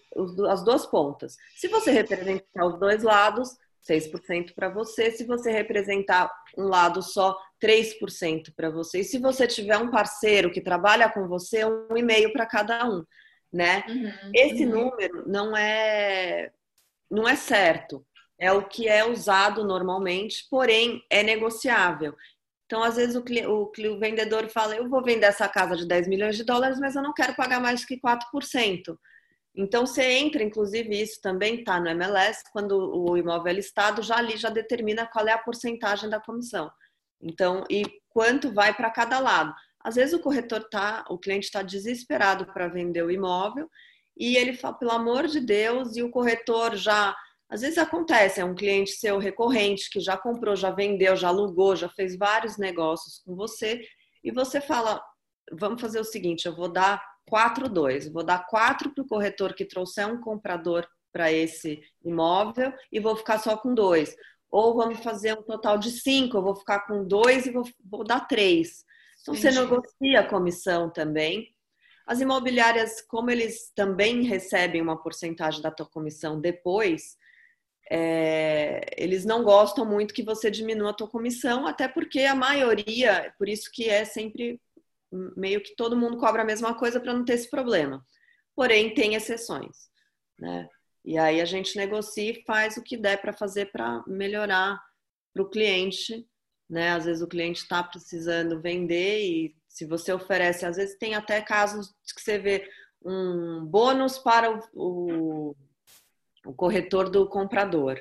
as duas pontas. Se você representar os dois lados, 6% para você. Se você representar um lado só, 3% para você. E se você tiver um parceiro que trabalha com você, um e meio para cada um, né? Uhum, Esse uhum. número não é não é certo. É o que é usado normalmente, porém é negociável. Então, às vezes, o, o, o, vendedor fala: Eu vou vender essa casa de 10 milhões de dólares, mas eu não quero pagar mais que 4%. Então, você entra, inclusive, isso também está no MLS, quando o imóvel é listado, já ali já determina qual é a porcentagem da comissão. Então, e quanto vai para cada lado. Às vezes o corretor tá, o cliente está desesperado para vender o imóvel e ele fala, pelo amor de Deus, e o corretor já às vezes acontece, é um cliente seu recorrente que já comprou, já vendeu, já alugou, já fez vários negócios com você e você fala: vamos fazer o seguinte, eu vou dar 4, 2, vou dar 4 para o corretor que trouxer um comprador para esse imóvel e vou ficar só com dois. Ou vamos fazer um total de cinco, eu vou ficar com dois e vou, vou dar três. Então, Entendi. você negocia a comissão também. As imobiliárias, como eles também recebem uma porcentagem da tua comissão depois, é, eles não gostam muito que você diminua a tua comissão, até porque a maioria, por isso que é sempre meio que todo mundo cobra a mesma coisa para não ter esse problema. Porém, tem exceções, né? E aí a gente negocia e faz o que der para fazer para melhorar para o cliente, né? Às vezes o cliente está precisando vender e se você oferece, às vezes tem até casos que você vê um bônus para o, o o corretor do comprador.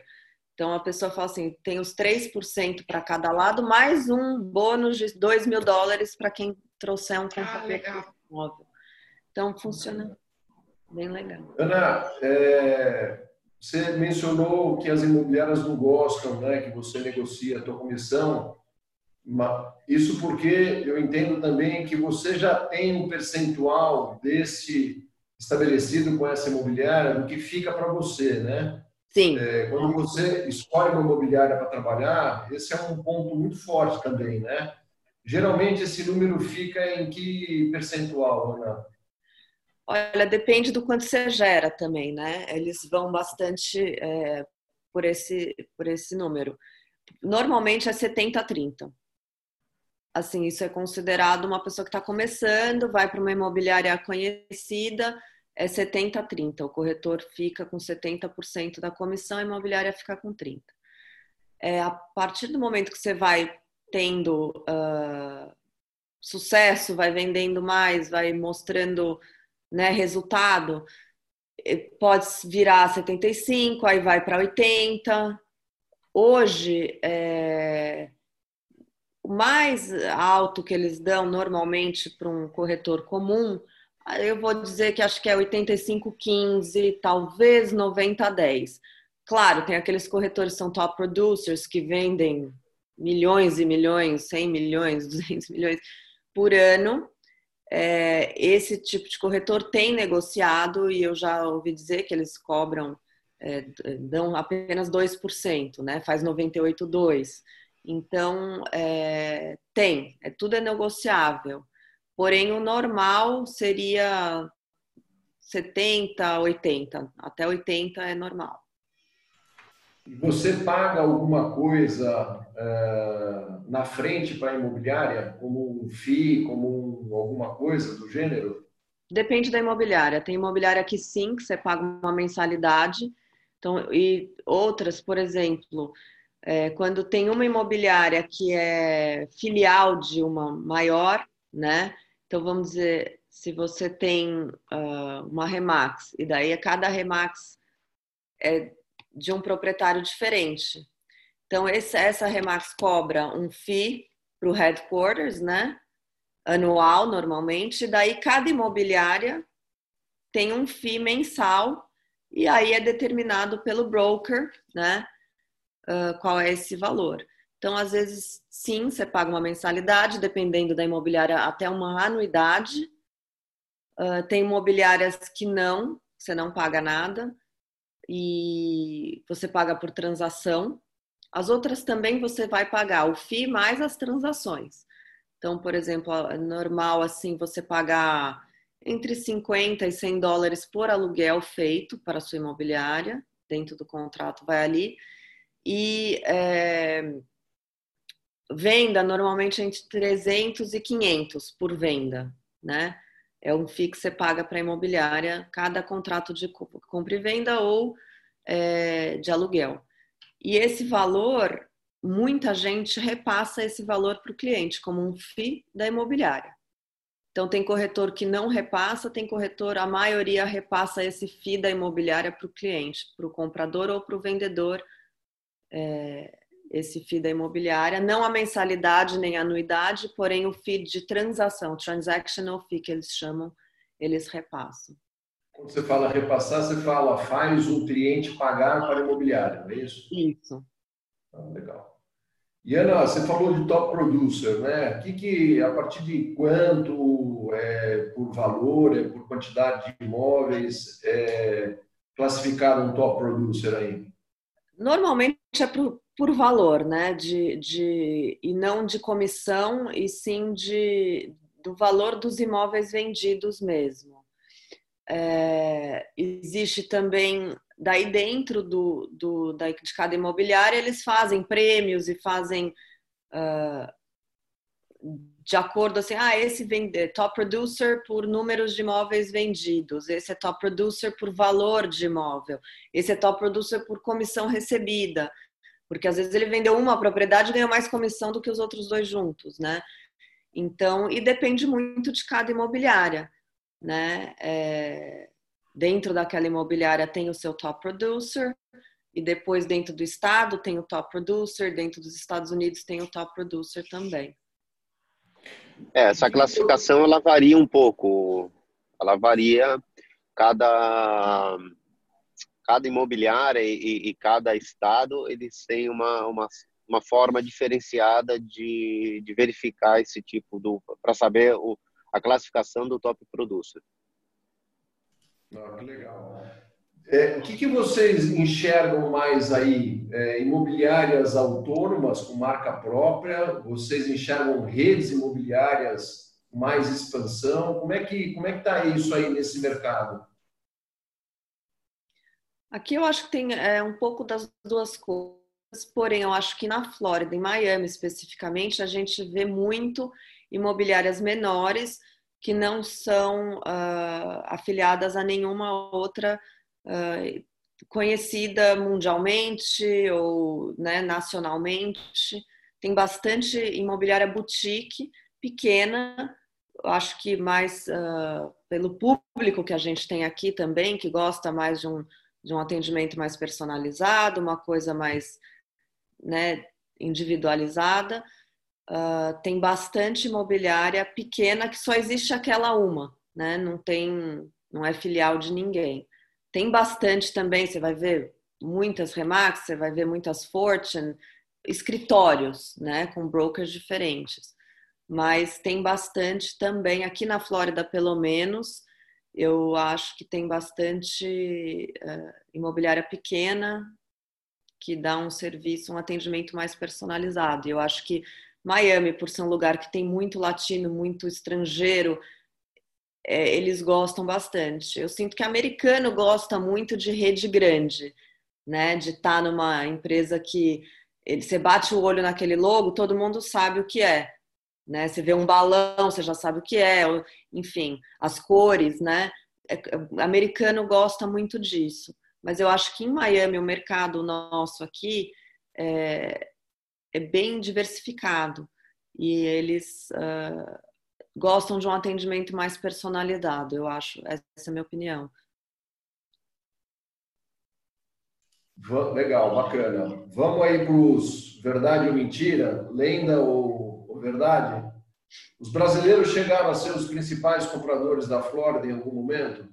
Então a pessoa fala assim: tem os 3% para cada lado, mais um bônus de 2 mil dólares para quem trouxer um comprador ah, móvel. Então funciona bem legal. Ana, é, você mencionou que as imobiliárias não gostam, né, que você negocia a tua comissão. Isso porque eu entendo também que você já tem um percentual desse estabelecido com essa imobiliária do que fica para você, né? Sim. É, quando você escolhe uma imobiliária para trabalhar, esse é um ponto muito forte também, né? Geralmente esse número fica em que percentual, Ana? Olha, depende do quanto você gera também, né? Eles vão bastante é, por, esse, por esse número. Normalmente é 70 a 30 assim, isso é considerado uma pessoa que está começando, vai para uma imobiliária conhecida, é 70 a 30. O corretor fica com 70% da comissão, a imobiliária fica com 30%. é, a partir do momento que você vai tendo uh, sucesso, vai vendendo mais, vai mostrando né, resultado, eh, pode virar 75, aí vai para 80. Hoje, é, o mais alto que eles dão normalmente para um corretor comum, eu vou dizer que acho que é 85-15, talvez 90-10. Claro, tem aqueles corretores que são top producers que vendem milhões e milhões, 100 milhões, 200 milhões por ano. É, esse tipo de corretor tem negociado e eu já ouvi dizer que eles cobram, é, dão apenas 2%, né? faz 98,2%. Então, é, tem, é, tudo é negociável. Porém, o normal seria 70, 80, até 80 é normal. Você paga alguma coisa uh, na frente para a imobiliária, como um FII, como um, alguma coisa do gênero? Depende da imobiliária. Tem imobiliária que sim, que você paga uma mensalidade. Então, e outras, por exemplo, é, quando tem uma imobiliária que é filial de uma maior, né? Então, vamos dizer, se você tem uh, uma Remax, e daí cada Remax é de um proprietário diferente. Então, esse, essa Remax cobra um FII para o headquarters, né? Anual, normalmente. Daí, cada imobiliária tem um FII mensal e aí é determinado pelo broker, né? Uh, qual é esse valor. Então, às vezes, sim, você paga uma mensalidade, dependendo da imobiliária, até uma anuidade. Uh, tem imobiliárias que não, você não paga nada e você paga por transação. As outras também você vai pagar o FII mais as transações. Então, por exemplo, é normal assim você pagar entre 50 e 100 dólares por aluguel feito para a sua imobiliária, dentro do contrato vai ali. E é, venda normalmente entre 300 e 500 por venda, né? É um FII que você paga para a imobiliária cada contrato de compra e venda ou é, de aluguel. E esse valor, muita gente repassa esse valor para o cliente como um FII da imobiliária. Então, tem corretor que não repassa, tem corretor, a maioria repassa esse FII da imobiliária para o cliente, para o comprador ou para o vendedor. É, esse FII da imobiliária, não a mensalidade nem a anuidade, porém o FII de transação, transactional fee que eles chamam, eles repassam. Quando você fala repassar, você fala faz o cliente pagar para a imobiliária, não é isso? Isso. Ah, legal. E Ana, você falou de top producer, né? Que, que a partir de quanto é por valor, é por quantidade de imóveis, é classificado um top producer aí? Normalmente é por, por valor, né? De, de, e não de comissão, e sim de, do valor dos imóveis vendidos mesmo. É, existe também, daí dentro do, do, da, de cada imobiliária, eles fazem prêmios e fazem uh, de acordo assim, ah, esse vende top producer por números de imóveis vendidos, esse é top producer por valor de imóvel, esse é top producer por comissão recebida. Porque às vezes ele vendeu uma propriedade e ganhou mais comissão do que os outros dois juntos, né? Então, e depende muito de cada imobiliária, né? É, dentro daquela imobiliária tem o seu top producer, e depois dentro do estado tem o top producer, dentro dos Estados Unidos tem o top producer também. É, essa classificação ela varia um pouco, ela varia cada cada imobiliária e, e, cada estado eles têm uma, uma, uma forma diferenciada de, de verificar esse tipo do para saber o, a classificação do top producer. Ah, que legal. É, o que, que vocês enxergam mais aí? É, imobiliárias autônomas com marca própria? Vocês enxergam redes imobiliárias mais expansão? Como é que como é que está isso aí nesse mercado? Aqui eu acho que tem é, um pouco das duas coisas, porém eu acho que na Flórida, em Miami especificamente, a gente vê muito imobiliárias menores que não são uh, afiliadas a nenhuma outra uh, conhecida mundialmente ou né, nacionalmente. Tem bastante imobiliária boutique, pequena, acho que mais uh, pelo público que a gente tem aqui também, que gosta mais de um, de um atendimento mais personalizado, uma coisa mais né, individualizada. Uh, tem bastante imobiliária pequena que só existe aquela uma, né? Não tem, não é filial de ninguém. Tem bastante também, você vai ver muitas Remax, você vai ver muitas Fortune, escritórios, né, com brokers diferentes. Mas tem bastante também aqui na Flórida, pelo menos, eu acho que tem bastante uh, imobiliária pequena que dá um serviço, um atendimento mais personalizado. Eu acho que Miami, por ser um lugar que tem muito latino, muito estrangeiro, é, eles gostam bastante. Eu sinto que americano gosta muito de rede grande, né? De estar tá numa empresa que ele, você bate o olho naquele logo, todo mundo sabe o que é. Né? Você vê um balão, você já sabe o que é, enfim, as cores, né? É, é, americano gosta muito disso. Mas eu acho que em Miami, o mercado nosso aqui é, é bem diversificado e eles uh, gostam de um atendimento mais personalizado, eu acho. Essa é a minha opinião. Legal, bacana. Vamos aí para os verdade ou mentira, lenda ou, verdade? Os brasileiros chegaram a ser os principais compradores da Flórida em algum momento?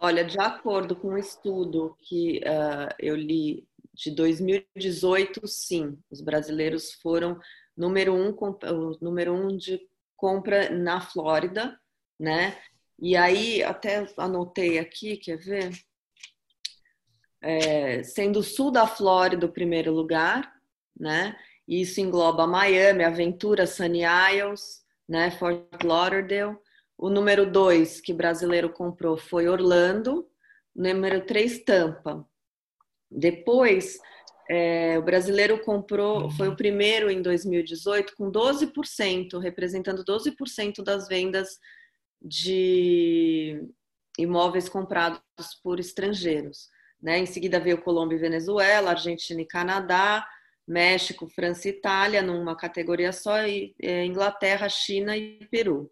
Olha, de acordo com um estudo que uh, eu li de 2018, sim, os brasileiros foram número um, número um de compra na Flórida, né? E aí, até anotei aqui, quer ver? É, sendo o sul da Flórida o primeiro lugar, né? E isso engloba Miami, Aventura, Sunny Isles, né? Fort Lauderdale. O número dois que brasileiro comprou foi Orlando. Número três, Tampa. Depois, é, o brasileiro comprou, foi o primeiro em 2018 com 12%, representando 12% das vendas de imóveis comprados por estrangeiros. Né? Em seguida veio Colômbia e Venezuela, Argentina e Canadá, México, França e Itália, numa categoria só, e é, Inglaterra, China e Peru.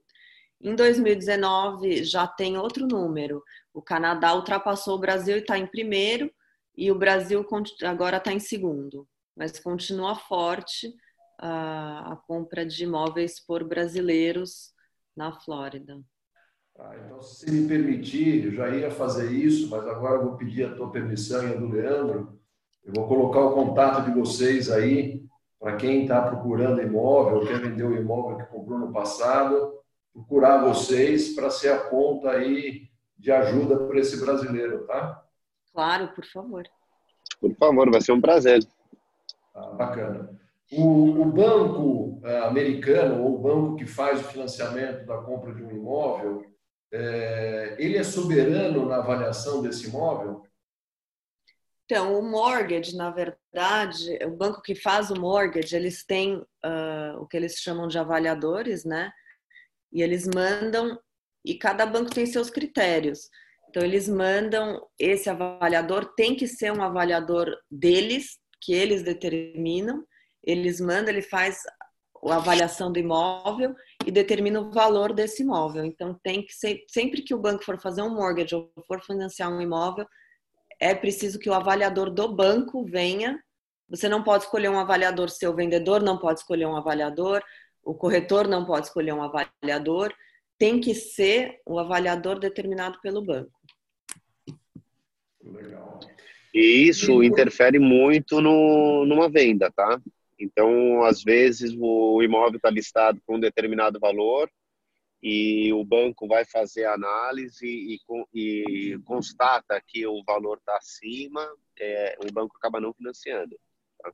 Em 2019 já tem outro número. O Canadá ultrapassou o Brasil e está em primeiro, e o Brasil agora está em segundo, mas continua forte a, a, compra de imóveis por brasileiros na Flórida. Ah, então, se me permitir, eu já ia fazer isso, mas agora vou pedir a tua permissão e a do Leandro. Eu vou colocar o contato de vocês aí para quem está procurando imóvel, quer vender o imóvel que comprou no passado, procurar vocês para ser a ponta aí de ajuda para esse brasileiro, tá? Claro, por favor. Por favor, vai ser um prazer. Ah, bacana. O, o banco é, americano, ou o banco que faz o financiamento da compra de um imóvel, é, ele é soberano na avaliação desse imóvel? Então, o mortgage, na verdade, o banco que faz o mortgage, eles têm uh, o que eles chamam de avaliadores, né? E eles mandam, e cada banco tem seus critérios. Então, eles mandam, esse avaliador tem que ser um avaliador deles, que eles determinam. Eles mandam, ele faz a avaliação do imóvel e determina o valor desse imóvel. Então, tem que ser, sempre que o banco for fazer um mortgage ou for financiar um imóvel, é preciso que o avaliador do banco venha. Você não pode escolher um avaliador, seu vendedor não pode escolher um avaliador, o corretor não pode escolher um avaliador tem que ser o avaliador determinado pelo banco. Legal. E isso interfere muito no, numa venda, tá? Então, às vezes, o imóvel está listado com um determinado valor e o banco vai fazer a análise e, e constata que o valor está acima, é, o banco acaba não financiando. Tá?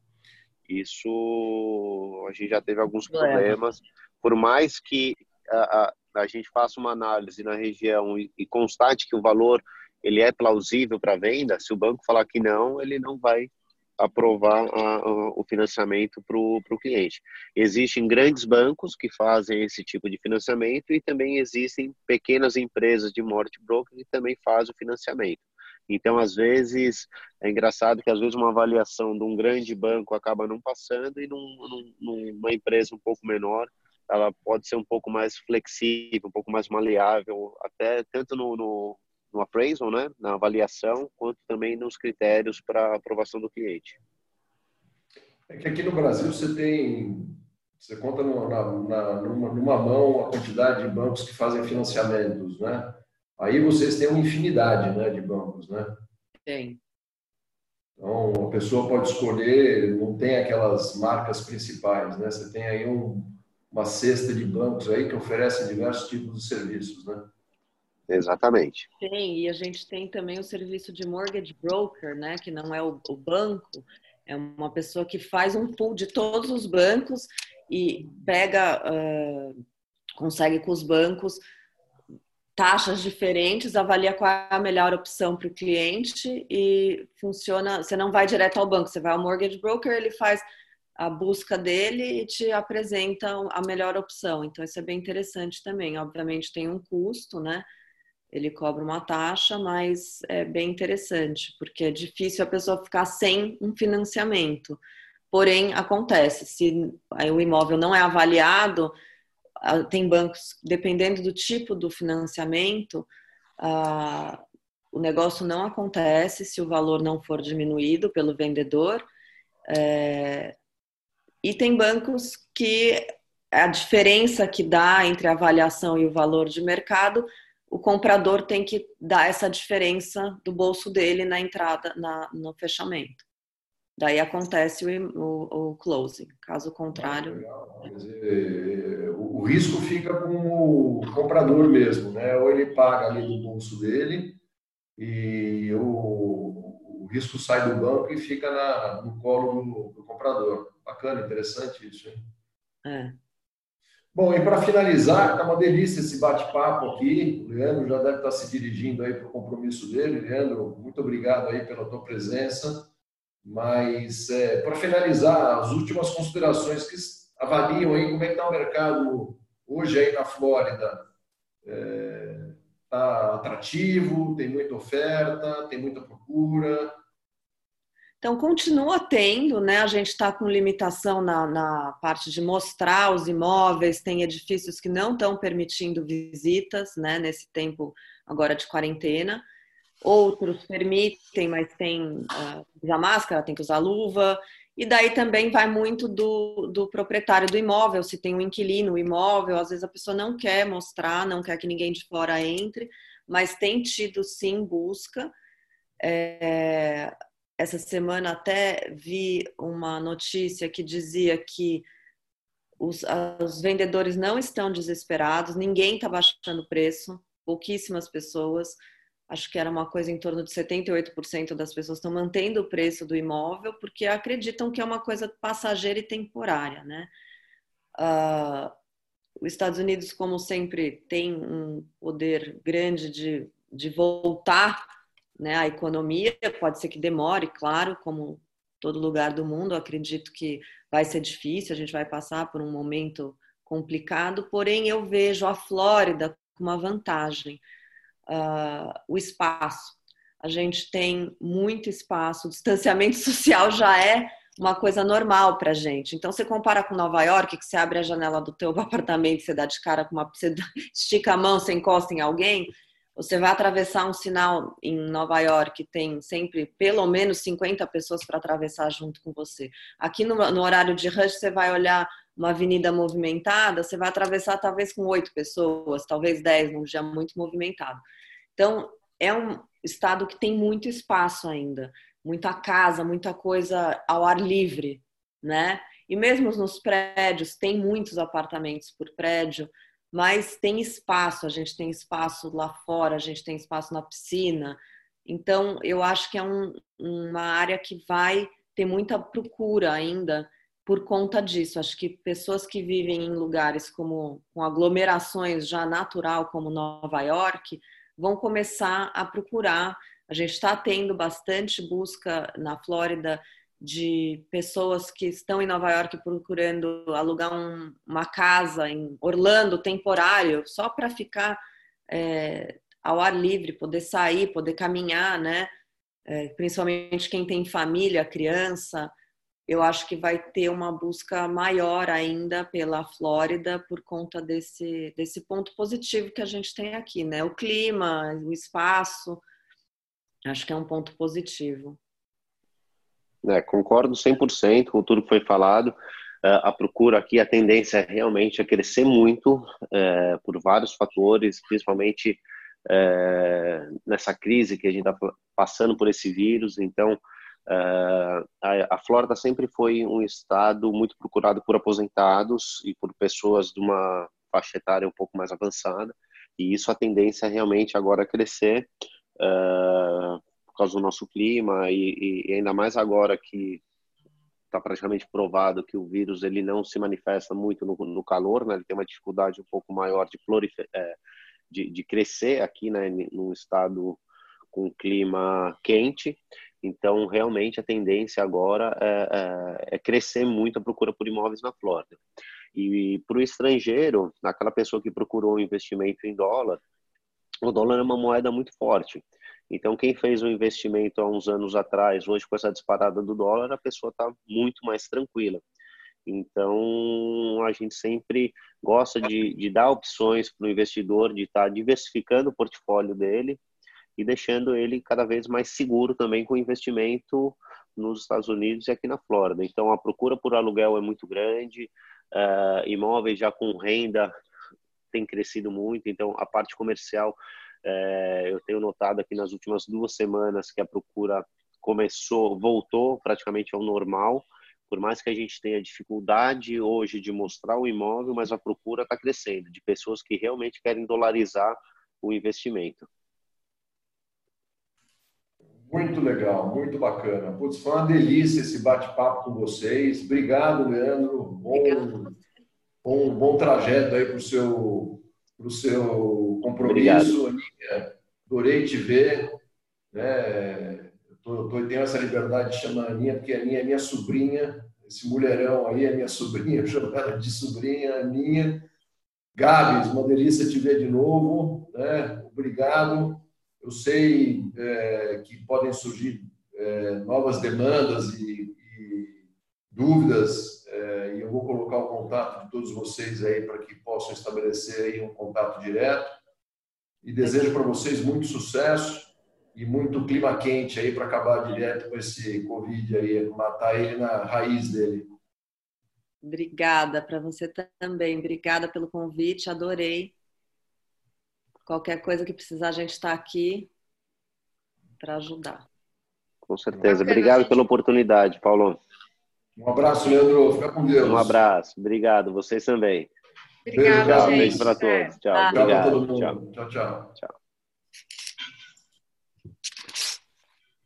Isso, a gente já teve alguns problemas. Por mais que a, a, a gente faça uma análise na região e, e constate que o valor ele é plausível para venda, se o banco falar que não, ele não vai aprovar a, a, o financiamento para o cliente. Existem grandes bancos que fazem esse tipo de financiamento e também existem pequenas empresas de mortgage broker que também fazem o financiamento. Então, às vezes, é engraçado que às vezes uma avaliação de um grande banco acaba não passando e num, num, numa empresa um pouco menor, ela pode ser um pouco mais flexível, um pouco mais maleável, até tanto no, no, no appraisal, né, na avaliação, quanto também nos critérios para aprovação do cliente. É que aqui no Brasil você tem, você conta numa, na, numa, numa mão a quantidade de bancos que fazem financiamentos, né? Aí vocês têm uma infinidade né, de bancos, né? Tem. Então, a pessoa pode escolher, não tem aquelas marcas principais, né? Você tem aí um, uma cesta de bancos aí que oferecem diversos tipos de serviços, né? Exatamente. Tem, e a gente tem também o serviço de mortgage broker, né? Que não é o, o banco, é uma pessoa que faz um pool de todos os bancos e pega, uh, consegue com os bancos taxas diferentes, avalia qual é a melhor opção para o cliente e funciona. Você não vai direto ao banco, você vai ao mortgage broker, ele faz a busca dele e te apresenta a melhor opção. Então, isso é bem interessante também. Obviamente, tem um custo, né? Ele cobra uma taxa, mas é bem interessante, porque é difícil a pessoa ficar sem um financiamento. Porém, acontece, se o imóvel não é avaliado, tem bancos, dependendo do tipo do financiamento, o negócio não acontece se o valor não for diminuído pelo vendedor. É, e tem bancos que a diferença que dá entre a avaliação e o valor de mercado, o comprador tem que dar essa diferença do bolso dele na entrada, na, no fechamento. Daí acontece o, o, o closing. Caso contrário. Dizer, o, o, risco fica com o comprador mesmo, né? Ou ele paga ali do bolso dele e o, o risco sai do banco e fica na, no colo do, do comprador. Bacana, interessante isso, hein? É. Bom, e para finalizar, tá uma delícia esse bate-papo aqui. O Leandro já deve estar se dirigindo aí para o compromisso dele. Leandro, muito obrigado aí pela tua presença. Mas, é, para finalizar, as últimas considerações que avaliam aí como é que está o mercado hoje aí na Flórida. Está é, tá atrativo, tem muita oferta, tem muita procura. Então, continua tendo, né? A gente está com limitação na, na, parte de mostrar os imóveis, tem edifícios que não estão permitindo visitas, né? Nesse tempo agora de quarentena. Outros permitem, mas tem uh, usar máscara, tem que usar luva. E daí também vai muito do, do proprietário do imóvel, se tem um inquilino, o imóvel, às vezes a pessoa não quer mostrar, não quer que ninguém de fora entre, mas tem tido sim busca. É, essa semana até vi uma notícia que dizia que os, os vendedores não estão desesperados, ninguém está baixando o preço, pouquíssimas pessoas acho que era uma coisa em torno de 78% das pessoas estão mantendo o preço do imóvel porque acreditam que é uma coisa passageira e temporária, né? Uh, os Estados Unidos, como sempre, tem um poder grande de, de voltar né, a economia, pode ser que demore, claro, como todo lugar do mundo, acredito que vai ser difícil, a gente vai passar por um momento complicado, porém eu vejo a Flórida com uma vantagem, uh, o espaço. A gente tem muito espaço, o distanciamento social já é uma coisa normal para gente. Então, você compara com Nova York, que você abre a janela do teu apartamento, você dá de cara com uma... Você estica a mão, você encosta em alguém, você vai atravessar um sinal em Nova York, tem sempre pelo menos 50 pessoas para atravessar junto com você. Aqui no, no, horário de rush, você vai olhar uma avenida movimentada, você vai atravessar talvez com oito pessoas, talvez dez, num dia muito movimentado. Então, é um estado que tem muito espaço ainda, muita casa, muita coisa ao ar livre, né? E mesmo nos prédios, tem muitos apartamentos por prédio, mas tem espaço, a gente tem espaço lá fora, a gente tem espaço na piscina. Então, eu acho que é um, uma área que vai ter muita procura ainda por conta disso. Acho que pessoas que vivem em lugares como com aglomerações já natural, como Nova York, vão começar a procurar. A gente está tendo bastante busca na Flórida de pessoas que estão em Nova York procurando alugar um, uma casa em Orlando temporário, só para ficar é, ao ar livre, poder sair, poder caminhar, né? é, principalmente quem tem família, criança, eu acho que vai ter uma busca maior ainda pela Flórida por conta desse, desse ponto positivo que a gente tem aqui, né? O clima, o espaço, acho que é um ponto positivo. É, concordo 100% com tudo que foi falado. É, a procura aqui, a tendência é realmente a crescer muito é, por vários fatores, principalmente é, nessa crise que a gente está passando por esse vírus. Então, Uh, a, a, Flórida sempre foi um estado muito procurado por aposentados e por pessoas de uma faixa etária um pouco mais avançada, e isso a tendência é realmente agora crescer uh, causa do nosso clima e, e ainda mais agora que está praticamente provado que o vírus ele não se manifesta muito no, no calor, né? ele tem uma dificuldade um pouco maior de, é, de, de crescer aqui né, num estado com clima quente. Então, realmente, a tendência agora é, é, é crescer muito a procura por imóveis na Flórida. E para o estrangeiro, aquela pessoa que procurou um investimento em dólar, o dólar é uma moeda muito forte. Então, quem fez um investimento há uns anos atrás, hoje com essa disparada do dólar, a pessoa está muito mais tranquila. Então, a gente sempre gosta de, de dar opções para o investidor, de estar tá diversificando o portfólio dele e deixando ele cada vez mais seguro também com investimento nos Estados Unidos e aqui na Flórida. Então, a procura por aluguel é muito grande, uh, imóveis já com renda tem crescido muito, então a parte comercial, uh, eu tenho notado aqui nas últimas duas semanas que a procura começou, voltou praticamente ao normal, por mais que a gente tenha dificuldade hoje de mostrar o imóvel, mas a procura está crescendo, de pessoas que realmente querem dolarizar o investimento. Muito legal, muito bacana. Putz, foi uma delícia esse bate-papo com vocês. Obrigado, Leandro. Bom, bom, bom trajeto aí para o seu, pro seu compromisso. Aninha, adorei te ver. Né? Eu, tô, tô, tenho essa liberdade de chamar a Aninha, porque a Aninha é minha sobrinha. Esse mulherão aí é minha sobrinha, eu chamo ela de sobrinha, Aninha. Gabs, uma delícia te ver de novo. Né? Obrigado. Eu sei é, que podem surgir é, novas demandas e, e dúvidas, é, e eu vou colocar o contato de todos vocês aí para que possam estabelecer aí um contato direto. E desejo para vocês muito sucesso e muito clima quente aí para acabar direto com esse Covid aí, matar ele na raiz dele. Obrigada para você também. Obrigada pelo convite, adorei. Qualquer coisa que precisar, a gente está aqui para ajudar. Com certeza. Obrigado pela oportunidade, Paulo. Um abraço, Leandro. Fica com Deus. Um abraço. Obrigado. Vocês também. Obrigada, Tchau. Beijo para todos. Tchau. Tchau Obrigado. Tchau. tchau, tchau. tchau.